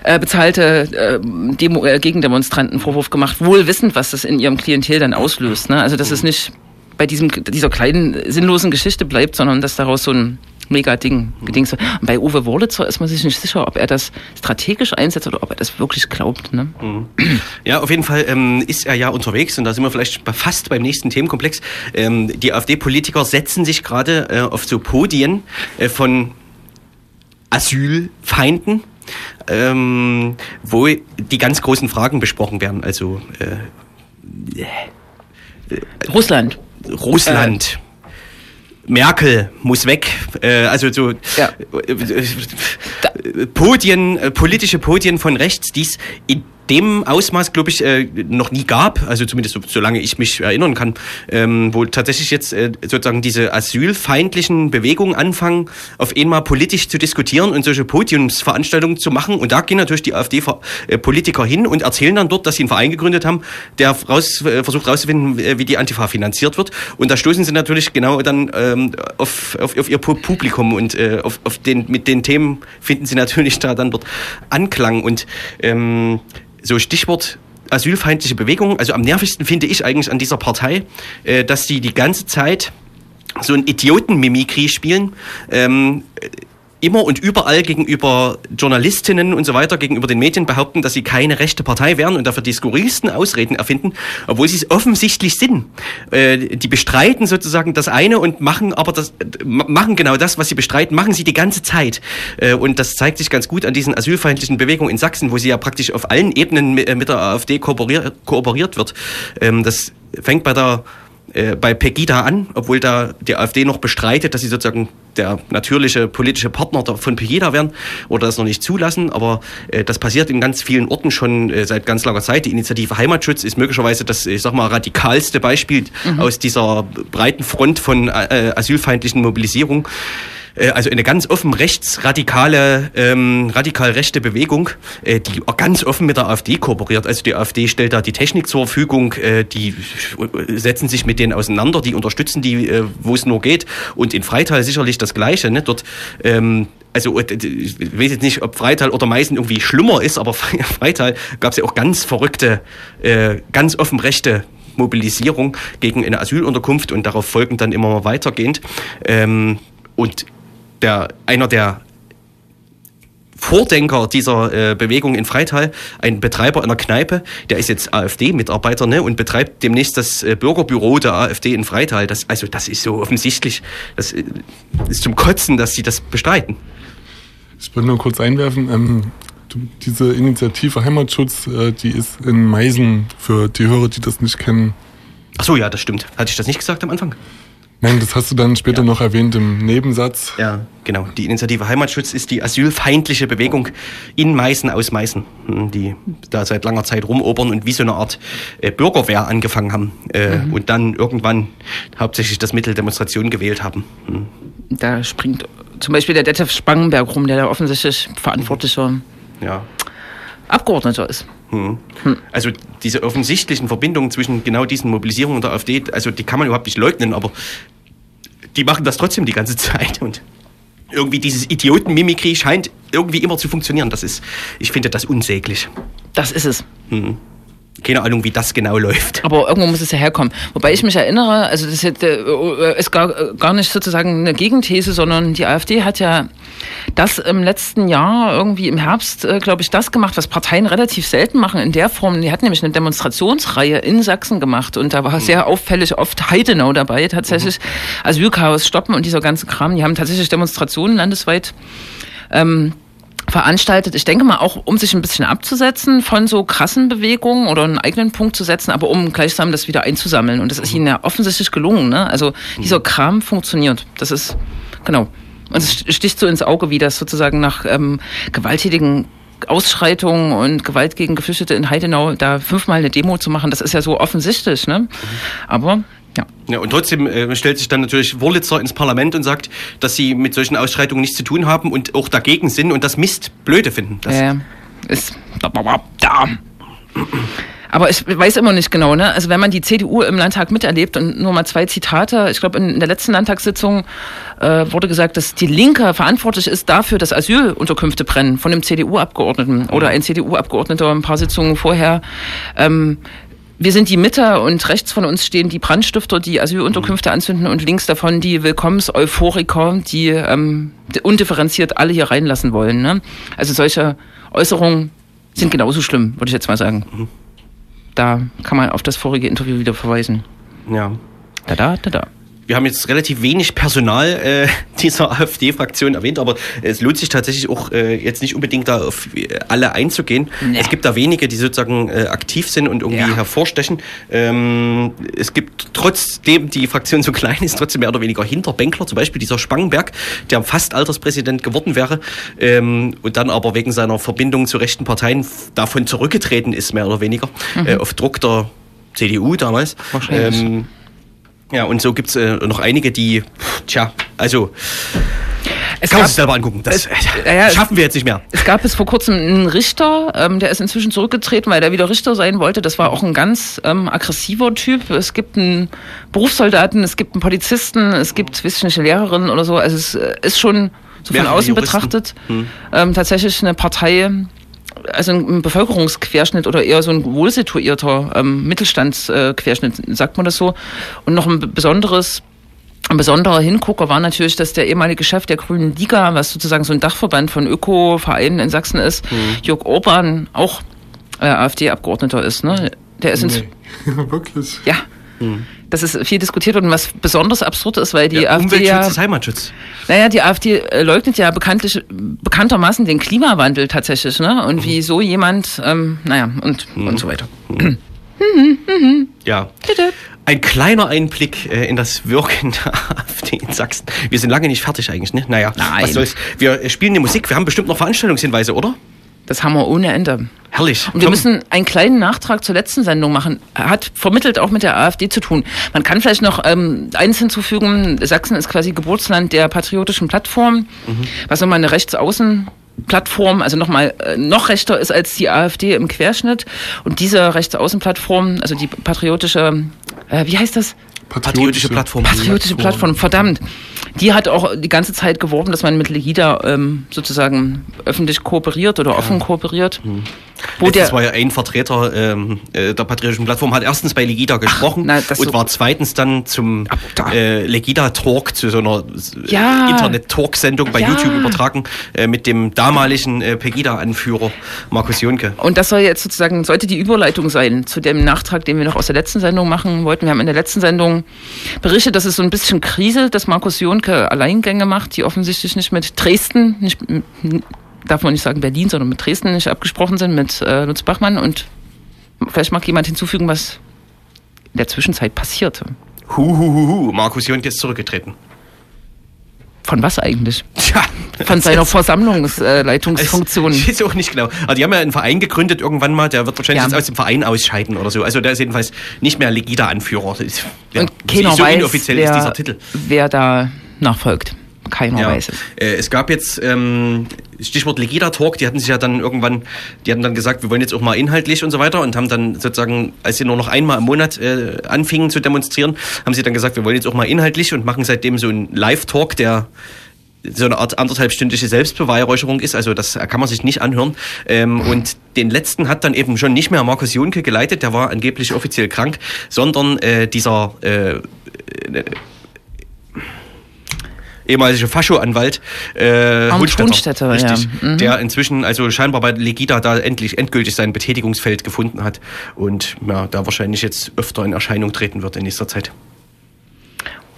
S1: äh, bezahlte äh, Demo, äh, Gegendemonstranten Vorwurf gemacht, wohl wissend, was das in ihrem Klientel dann auslöst. Ne? Also dass es nicht bei diesem dieser kleinen sinnlosen Geschichte bleibt, sondern dass daraus so ein mega Ding gedings wird. Und bei Uwe Wurlitzer ist man sich nicht sicher, ob er das strategisch einsetzt oder ob er das wirklich glaubt. Ne?
S2: Ja, auf jeden Fall ähm, ist er ja unterwegs und da sind wir vielleicht fast beim nächsten Themenkomplex. Ähm, die AfD-Politiker setzen sich gerade äh, auf so Podien äh, von Asylfeinden, ähm, wo die ganz großen Fragen besprochen werden. Also äh,
S1: Russland.
S2: Russland. Merkel muss weg. Äh, also so
S1: Ja.
S2: äh, äh, Podien, äh, politische Podien von rechts, die es in dem Ausmaß, glaube ich, äh, noch nie gab, also zumindest so, solange ich mich erinnern kann, ähm, wo tatsächlich jetzt äh, sozusagen diese asylfeindlichen Bewegungen anfangen, auf einmal politisch zu diskutieren und solche Podiumsveranstaltungen zu machen. Und da gehen natürlich die AfD-Politiker hin und erzählen dann dort, dass sie einen Verein gegründet haben, der raus, versucht herauszufinden, wie die Antifa finanziert wird. Und da stoßen sie natürlich genau dann ähm, auf, auf, auf ihr Pu- Publikum und auf, auf den, mit den Themen finden sie natürlich da dann dort Anklang. Und ähm, so Stichwort asylfeindliche Bewegung. Also am nervigsten finde ich eigentlich an dieser Partei, äh, dass die die ganze Zeit so ein Idiotenmimikrie spielen. Ähm, immer und überall gegenüber Journalistinnen und so weiter, gegenüber den Medien behaupten, dass sie keine rechte Partei wären und dafür die skurrilsten Ausreden erfinden, obwohl sie es offensichtlich sind. Äh, die bestreiten sozusagen das eine und machen aber das, äh, ma- machen genau das, was sie bestreiten, machen sie die ganze Zeit. Äh, und das zeigt sich ganz gut an diesen asylfeindlichen Bewegungen in Sachsen, wo sie ja praktisch auf allen Ebenen äh, mit der AfD kooperiert, kooperiert wird. Ähm, das fängt bei der äh, bei Pegida an, obwohl da die AfD noch bestreitet, dass sie sozusagen der natürliche politische Partner von Pegida wären oder das noch nicht zulassen. Aber äh, das passiert in ganz vielen Orten schon äh, seit ganz langer Zeit. Die Initiative Heimatschutz ist möglicherweise das, ich sag mal, radikalste Beispiel aus dieser breiten Front von äh, asylfeindlichen Mobilisierung. Äh, Also eine ganz offen rechtsradikale, ähm, radikal rechte Bewegung, äh, die ganz offen mit der AfD kooperiert. Also die AfD stellt da die Technik zur Verfügung, äh, die setzen sich mit denen auseinander, die unterstützen die, äh, wo es nur geht. Und in Freital sicherlich das Gleiche. Ne? Dort ähm, also äh, ich weiß jetzt nicht, ob Freital oder Meißen irgendwie schlimmer ist, aber [LAUGHS] Freital gab es ja auch ganz verrückte, äh, ganz offen rechte Mobilisierung gegen eine Asylunterkunft und darauf folgend dann immer weitergehend. Ähm, und der, einer der Vordenker dieser äh, Bewegung in Freital, ein Betreiber einer Kneipe, der ist jetzt AfD-Mitarbeiter ne, und betreibt demnächst das äh, Bürgerbüro der AfD in Freital. Das, also das ist so offensichtlich, das äh, ist zum Kotzen, dass sie das bestreiten.
S3: Ich wollte nur kurz einwerfen, ähm, diese Initiative Heimatschutz, äh, die ist in Meisen für die Hörer, die das nicht kennen.
S2: Ach so, ja, das stimmt. Hatte ich das nicht gesagt am Anfang?
S3: Nein, das hast du dann später
S2: Ja.
S3: noch erwähnt im Nebensatz.
S2: Ja, genau. Die Initiative Heimatschutz ist die asylfeindliche Bewegung in Meißen aus Meißen, hm, die da seit langer Zeit rumobern und wie so eine Art äh, Bürgerwehr angefangen haben äh, und dann irgendwann hauptsächlich das Mittel Demonstration gewählt haben. Hm.
S1: Da springt zum Beispiel der Detlef Spangenberg rum, der da offensichtlich verantwortlicher
S2: Ja.
S1: Abgeordneter ist.
S2: Hm. Also diese offensichtlichen Verbindungen zwischen genau diesen Mobilisierungen der AfD, also die kann man überhaupt nicht leugnen, aber die machen das trotzdem die ganze [LAUGHS] Zeit und irgendwie dieses Idiotenmimikrie scheint irgendwie immer zu funktionieren. Das ist, ich finde das unsäglich.
S1: Das ist es.
S2: Keine Ahnung, wie das genau läuft.
S1: Aber irgendwo muss es ja herkommen. Wobei ich mich erinnere, also das ist, äh, ist gar, äh, gar nicht sozusagen eine Gegenthese, sondern die AfD hat ja das im letzten Jahr irgendwie im Herbst, äh, glaube ich, das gemacht, was Parteien relativ selten machen in der Form. Die hat nämlich eine Demonstrationsreihe in Sachsen gemacht und da war sehr auffällig oft Heidenau dabei tatsächlich. Asylchaos stoppen und dieser ganze Kram. Die haben tatsächlich Demonstrationen landesweit ähm, veranstaltet. Ich denke mal auch, um sich ein bisschen abzusetzen von so krassen Bewegungen oder einen eigenen Punkt zu setzen, aber um gleichsam das wieder einzusammeln. Und das ist ihnen ja offensichtlich gelungen. Ne? Also dieser Kram funktioniert. Das ist, genau. Und es sticht so ins Auge, wie das sozusagen nach ähm, gewalttätigen Ausschreitungen und Gewalt gegen Geflüchtete in Heidenau da fünfmal eine Demo zu machen, das ist ja so offensichtlich, ne? Aber ja.
S2: Ja, und trotzdem äh, stellt sich dann natürlich Wurlitzer ins Parlament und sagt, dass sie mit solchen Ausschreitungen nichts zu tun haben und auch dagegen sind und das Mist blöde finden. Das,
S1: Äh, ist da. Aber ich weiß immer nicht genau, ne? Also wenn man die CDU im Landtag miterlebt und nur mal zwei Zitate, ich glaube in der letzten Landtagssitzung äh, wurde gesagt, dass die Linke verantwortlich ist dafür, dass Asylunterkünfte brennen von einem CDU-Abgeordneten oder ein CDU-Abgeordneter ein paar Sitzungen vorher. Ähm, wir sind die Mitte und rechts von uns stehen die Brandstifter, die Asylunterkünfte anzünden und links davon die Willkommens-Euphoriker, die ähm, undifferenziert alle hier reinlassen wollen. Ne? Also solche Äußerungen sind genauso schlimm, würde ich jetzt mal sagen. Da kann man auf das vorige Interview wieder verweisen.
S2: ja.
S1: Da, da, da, da.
S2: Wir haben jetzt relativ wenig Personal äh, [LAUGHS] dieser AfD-Fraktion erwähnt, aber es lohnt sich tatsächlich auch äh, jetzt nicht unbedingt da auf äh, alle einzugehen.
S1: Nee.
S2: Es gibt da wenige, die sozusagen äh, aktiv sind und irgendwie
S1: Ja.
S2: hervorstechen. Ähm, es gibt trotzdem die Fraktion so [LAUGHS] klein ist, trotzdem mehr oder weniger Hinterbänkler, zum Beispiel dieser Spangenberg, der fast Alterspräsident geworden wäre ähm, und dann aber wegen seiner Verbindung zu rechten Parteien davon zurückgetreten ist, mehr oder weniger, äh, auf Druck der CDU damals.
S1: Wahrscheinlich.
S2: Ähm, ja, und so gibt's äh, noch einige, die, tja, also,
S1: Es
S2: kann man
S1: gab,
S2: sich selber angucken. Das
S1: es- ja,
S2: schaffen wir jetzt nicht mehr.
S1: es gab bis vor kurzem einen Richter, ähm, der ist inzwischen zurückgetreten, weil der wieder Richter sein wollte. Das war auch ein ganz ähm, aggressiver Typ. Es gibt einen Berufssoldaten, es gibt einen Polizisten, es gibt, weiß ich nicht, eine Lehrerin oder so. Also es äh, ist schon so von außen
S2: Juristen.
S1: betrachtet ähm, tatsächlich eine Partei, also ein Bevölkerungsquerschnitt oder eher so ein wohlsituierter ähm, Mittelstandsquerschnitt, sagt man das so. Und noch ein besonderes ein besonderer Hingucker war natürlich, dass der ehemalige Chef der Grünen Liga, was sozusagen so ein Dachverband von Öko-Vereinen in Sachsen ist, Jörg Orban, auch äh, AfD-Abgeordneter ist. Ne? Der ist ins
S3: Nee. [LAUGHS] Wirklich.
S1: ja. Das ist viel diskutiert worden, was besonders absurd ist, weil die
S2: Ja,
S1: AfD
S2: Umweltschutz
S1: ja,
S2: ist Heimatschutz.
S1: naja, die AfD äh, leugnet ja bekanntlich, bekanntermaßen den Klimawandel tatsächlich, ne? Und wie so jemand, ähm, naja, und, und so weiter.
S2: Ja. Ein kleiner Einblick äh, in das Wirken der [LAUGHS] AfD in Sachsen. Wir sind lange nicht fertig eigentlich, ne? Naja,
S1: Nein.
S2: was soll's. Wir spielen die Musik. Wir haben bestimmt noch Veranstaltungshinweise, oder?
S1: Das haben wir ohne Ende.
S2: Herrlich.
S1: Und wir
S2: Komm.
S1: müssen einen kleinen Nachtrag zur letzten Sendung machen. Hat vermittelt auch mit der AfD zu tun. Man kann vielleicht noch ähm, eins hinzufügen. Sachsen ist quasi Geburtsland der patriotischen Plattform, was nochmal eine Rechtsaußenplattform, also nochmal äh, noch rechter ist als die AfD im Querschnitt. Und diese Rechtsaußenplattform, also die patriotische, äh, wie heißt das?
S2: Patriotische Plattform.
S1: Patriotische Plattform, verdammt. Die hat auch die ganze Zeit geworben, dass man mit Legida ähm, sozusagen öffentlich kooperiert oder offen kooperiert. Wo
S2: Letztens
S1: der,
S2: war ja ein Vertreter ähm, äh, der patriotischen Plattform, hat erstens bei Legida gesprochen
S1: na, das
S2: und
S1: so-
S2: war zweitens dann zum äh, Legida-Talk, zu so einer
S1: Ja.
S2: äh, Internet-Talk-Sendung bei
S1: Ja.
S2: YouTube übertragen, äh, mit dem damaligen äh, Pegida-Anführer Markus Jonke.
S1: Und das soll jetzt sozusagen, sollte die Überleitung sein zu dem Nachtrag, den wir noch aus der letzten Sendung machen wollten. Wir haben in der letzten Sendung berichtet, dass es so ein bisschen kriselt, dass Markus Jonke Alleingänge macht, die offensichtlich nicht mit Dresden, nicht, darf man nicht sagen Berlin, sondern mit Dresden nicht abgesprochen sind, mit äh, Lutz Bachmann. Und vielleicht mag jemand hinzufügen, was in der Zwischenzeit passierte.
S2: Hu, hu, hu, hu. Markus Jonke ist zurückgetreten.
S1: Von was eigentlich?
S2: Tja,
S1: Von seiner Versammlungsleitungsfunktion.
S2: Ich weiß auch nicht genau. Aber die haben ja einen Verein gegründet irgendwann mal, der wird wahrscheinlich
S1: Ja.
S2: jetzt aus dem Verein ausscheiden oder so. Also der ist jedenfalls nicht mehr Legida-Anführer. Ist- Ja,
S1: Und keiner
S2: so
S1: weiß,
S2: inoffiziell ist
S1: wer,
S2: dieser Titel.
S1: wer da nachfolgt. Keiner
S2: Ja.
S1: weiß es.
S2: Äh, es gab jetzt ähm, Stichwort Legida Talk, die hatten sich ja dann irgendwann, die hatten dann gesagt, wir wollen jetzt auch mal inhaltlich und so weiter und haben dann sozusagen, als sie nur noch einmal im Monat äh, anfingen zu demonstrieren, haben sie dann gesagt, wir wollen jetzt auch mal inhaltlich und machen seitdem so einen Live-Talk, der so eine Art anderthalbstündige Selbstbeweihräucherung ist, also das kann man sich nicht anhören. Ähm, und den letzten hat dann eben schon nicht mehr Markus Jonke geleitet, der war angeblich offiziell krank, sondern äh, dieser äh, ehemalige Fascho-Anwalt äh,
S1: Arndt
S2: Hohnstetter,
S1: Hohnstetter,
S2: richtig,
S1: ja. Mhm.
S2: der inzwischen also scheinbar bei Legida da endlich endgültig sein Betätigungsfeld gefunden hat und ja, da wahrscheinlich jetzt öfter in Erscheinung treten wird in nächster Zeit.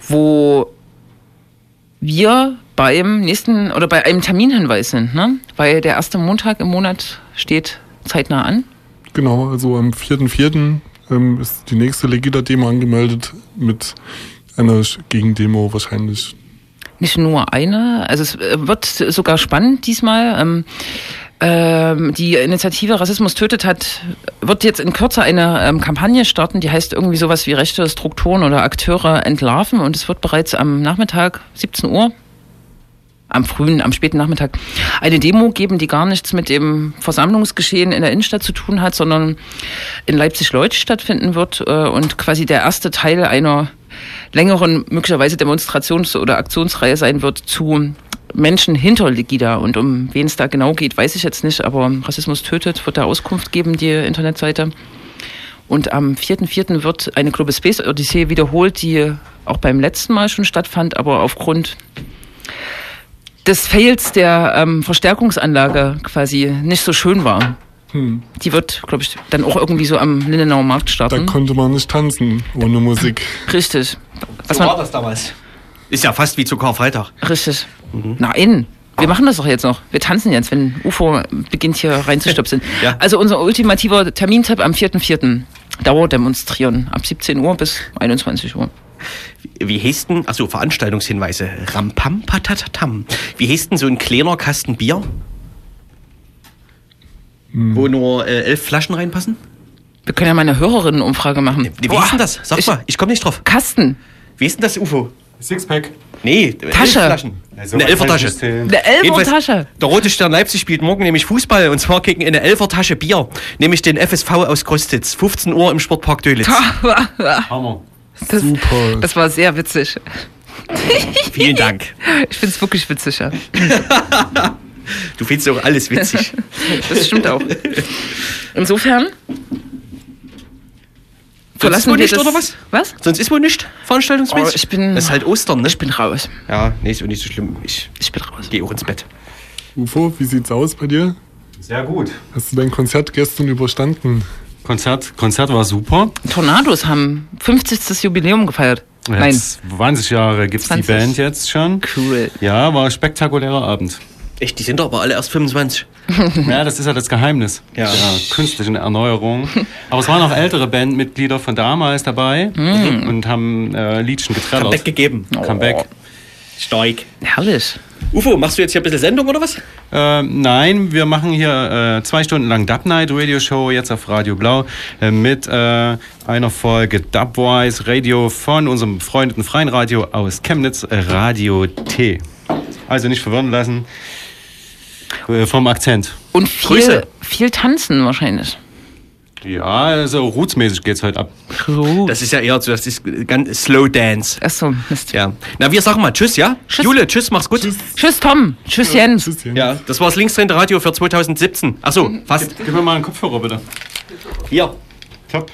S1: wo wir beim nächsten oder bei einem Terminhinweis sind, ne? Weil der erste Montag im Monat steht zeitnah an.
S3: Genau, also am 4.4. Ähm, ist die nächste Legida-Demo angemeldet mit einer Gegendemo wahrscheinlich.
S1: Nicht nur eine, also es äh, wird sogar spannend diesmal. Ähm, äh, ähm, die Initiative Rassismus tötet hat, wird jetzt in Kürze eine ähm, Kampagne starten, die heißt irgendwie sowas wie rechte Strukturen oder Akteure entlarven und es wird bereits am Nachmittag 17 Uhr am frühen, am späten Nachmittag eine Demo geben, die gar nichts mit dem Versammlungsgeschehen in der Innenstadt zu tun hat, sondern in Leipzig-Leutsch stattfinden wird äh, und quasi der erste Teil einer längeren, möglicherweise Demonstrations- oder Aktionsreihe sein wird zu Menschen hinter Legida. Und um wen es da genau geht, weiß ich jetzt nicht, aber Rassismus tötet wird da Auskunft geben, die Internetseite. Und am 4.4. wird eine Global Space Odyssee wiederholt, die auch beim letzten Mal schon stattfand, aber aufgrund des Fails der ähm, Verstärkungsanlage quasi nicht so schön war. Die wird, glaube ich, dann auch irgendwie so am Lindenauer Markt
S3: Da
S1: starten.
S3: konnte man nicht tanzen ohne Musik. [LAUGHS]
S1: Richtig. Was
S2: So war das damals. Ist ja fast wie zu Karfreitag.
S1: richtig. Nein. Wir machen das doch jetzt noch. Wir tanzen jetzt, wenn UFO beginnt hier reinzustöpseln. [LAUGHS]
S2: Ja.
S1: Also unser ultimativer Termintipp am 4.4. Dauerdemonstrieren ab 17 Uhr bis 21 Uhr.
S2: Wie heißt denn, achso, Veranstaltungshinweise. Rampam patatatam. Wie heißt denn so ein kleiner Kasten Bier? Wo nur äh, elf Flaschen reinpassen?
S1: Wir können ja mal eine Hörerinnenumfrage machen.
S2: Wie
S1: Boah,
S2: heißt denn das? Sag
S1: ich-
S2: mal, ich komme nicht drauf.
S1: Kasten.
S2: Wie ist denn das UFO?
S5: Sixpack.
S2: Nee,
S1: Tasche.
S2: elf Flaschen.
S5: Also,
S2: eine Elfertasche.
S1: Eine Elfertasche.
S2: Der Rote Stern Leipzig spielt morgen nämlich Fußball und zwar gegen eine Elfertasche Bier, nämlich den FSV aus Krostitz. 15 Uhr im Sportpark Dölitz.
S5: Hammer.
S1: Das,
S3: Super.
S1: das war sehr witzig.
S2: Vielen Dank.
S1: Ich find's wirklich witzig, ja. [LAUGHS]
S2: Du findest auch alles witzig. [LAUGHS]
S1: Das stimmt auch. Insofern verlassen
S2: wohl
S1: wir
S2: nicht,
S1: das,
S2: oder was?
S1: Was?
S2: Sonst ist wohl nicht veranstaltungsmäßig.
S1: Oh, ich bin-
S2: Das ist halt Ostern, ne?
S1: Ich bin raus.
S2: Ja, nee, ist auch nicht so schlimm. Ich
S1: Ich bin raus.
S2: gehe auch ins Bett.
S3: UFO, wie sieht's aus bei dir?
S5: Sehr gut.
S3: Hast du dein Konzert gestern überstanden?
S5: Konzert, Konzert war super.
S1: Tornados haben 50. Jubiläum gefeiert. Nein.
S5: Jetzt 20 Jahre gibt's
S1: 20.
S5: die Band jetzt schon.
S1: Cool.
S5: Ja, war ein spektakulärer Abend.
S2: Echt, die sind doch aber alle erst 25. [LAUGHS]
S5: Ja, das ist ja das Geheimnis
S2: Ja.
S5: der künstlichen Erneuerung. Aber es waren auch ältere Bandmitglieder von damals dabei und haben äh, Liedchen getrellert.
S2: Comeback gegeben.
S5: Comeback.
S2: Stark.
S1: Herrlich.
S2: UFO, machst du jetzt hier ein bisschen Sendung oder was?
S5: Äh, nein, wir machen hier äh, zwei Stunden lang Dub Night Radio Show jetzt auf Radio Blau äh, mit äh, einer Folge Dubwise Radio von unserem befreundeten freien Radio aus Chemnitz, äh, Radio T. Also nicht verwirren lassen vom Akzent.
S1: Und viel,
S2: Grüße.
S1: viel tanzen wahrscheinlich.
S5: Ja, also rootsmäßig geht's heute ab.
S2: Das ist ja eher so, das ist ganz Slow Dance.
S1: Achso, Mist.
S2: Ja. Na, wir sagen mal Tschüss, ja?
S1: Tschüss.
S2: Jule, Tschüss, mach's gut.
S1: Tschüss Tom. Tschüss Jens.
S3: Tschüss, Jens.
S2: Ja, das war das linksdrehende Radio für 2017. Achso, fast.
S5: Gib mir mal einen Kopfhörer bitte.
S2: Hier.
S5: Top.